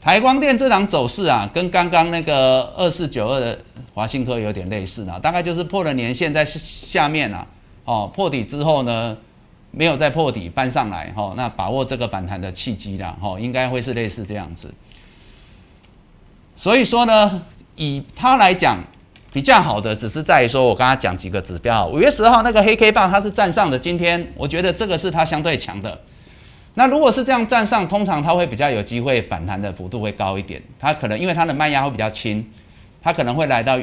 台光电这档走势啊，跟刚刚那个二四九二的华信科有点类似呢，大概就是破了年线在下面啊，哦，破底之后呢，没有再破底翻上来，哈，那把握这个反弹的契机啦，哈，应该会是类似这样子。所以说呢，以它来讲，比较好的只是在于说，我刚刚讲几个指标，五月十号那个黑 K 棒它是站上的，今天我觉得这个是它相对强的。那如果是这样站上，通常它会比较有机会反弹的幅度会高一点，它可能因为它的卖压会比较轻，它可能会来到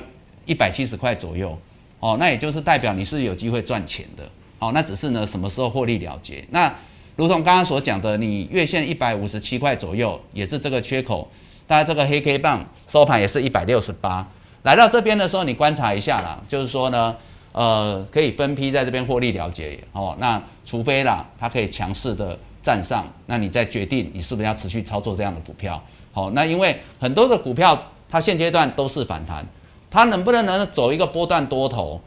一百七十块左右，哦，那也就是代表你是有机会赚钱的，哦，那只是呢什么时候获利了结？那如同刚刚所讲的，你月线一百五十七块左右也是这个缺口，大家这个黑 K 棒收盘也是一百六十八。来到这边的时候，你观察一下啦，就是说呢，呃，可以分批在这边获利了结哦。那除非啦，它可以强势的站上，那你再决定你是不是要持续操作这样的股票。好，那因为很多的股票它现阶段都是反弹，它能不能能走一个波段多头？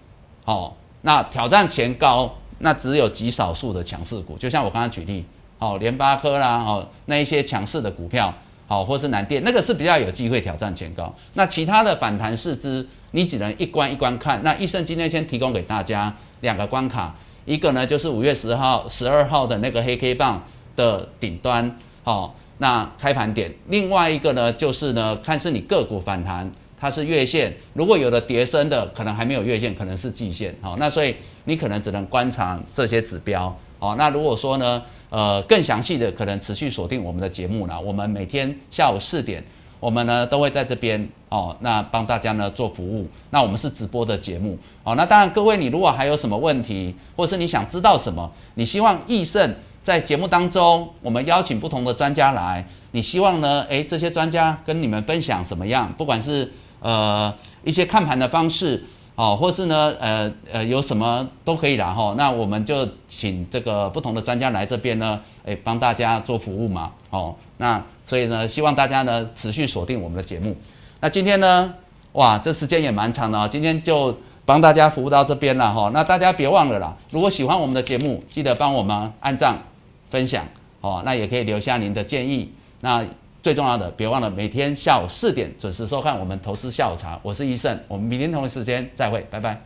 好，那挑战前高，那只有极少数的强势股，就像我刚刚举例，好，联发科啦，哦，那一些强势的股票。好，或是南电那个是比较有机会挑战前高。那其他的反弹市值，你只能一关一关看。那益生今天先提供给大家两个关卡，一个呢就是五月十号、十二号的那个黑 K 棒的顶端，好，那开盘点；另外一个呢就是呢，看是你个股反弹，它是月线，如果有的叠升的，可能还没有月线，可能是季线。好，那所以你可能只能观察这些指标。好，那如果说呢？呃，更详细的可能持续锁定我们的节目呢。我们每天下午四点，我们呢都会在这边哦，那帮大家呢做服务。那我们是直播的节目哦。那当然，各位你如果还有什么问题，或是你想知道什么，你希望易胜在节目当中，我们邀请不同的专家来，你希望呢，诶，这些专家跟你们分享什么样？不管是呃一些看盘的方式。哦，或是呢，呃呃，有什么都可以啦哈。那我们就请这个不同的专家来这边呢，诶，帮大家做服务嘛。哦，那所以呢，希望大家呢持续锁定我们的节目。那今天呢，哇，这时间也蛮长的啊。今天就帮大家服务到这边了哈。那大家别忘了啦，如果喜欢我们的节目，记得帮我们按赞、分享。哦，那也可以留下您的建议。那最重要的，别忘了每天下午四点准时收看我们投资下午茶。我是医生，我们明天同一时间再会，拜拜。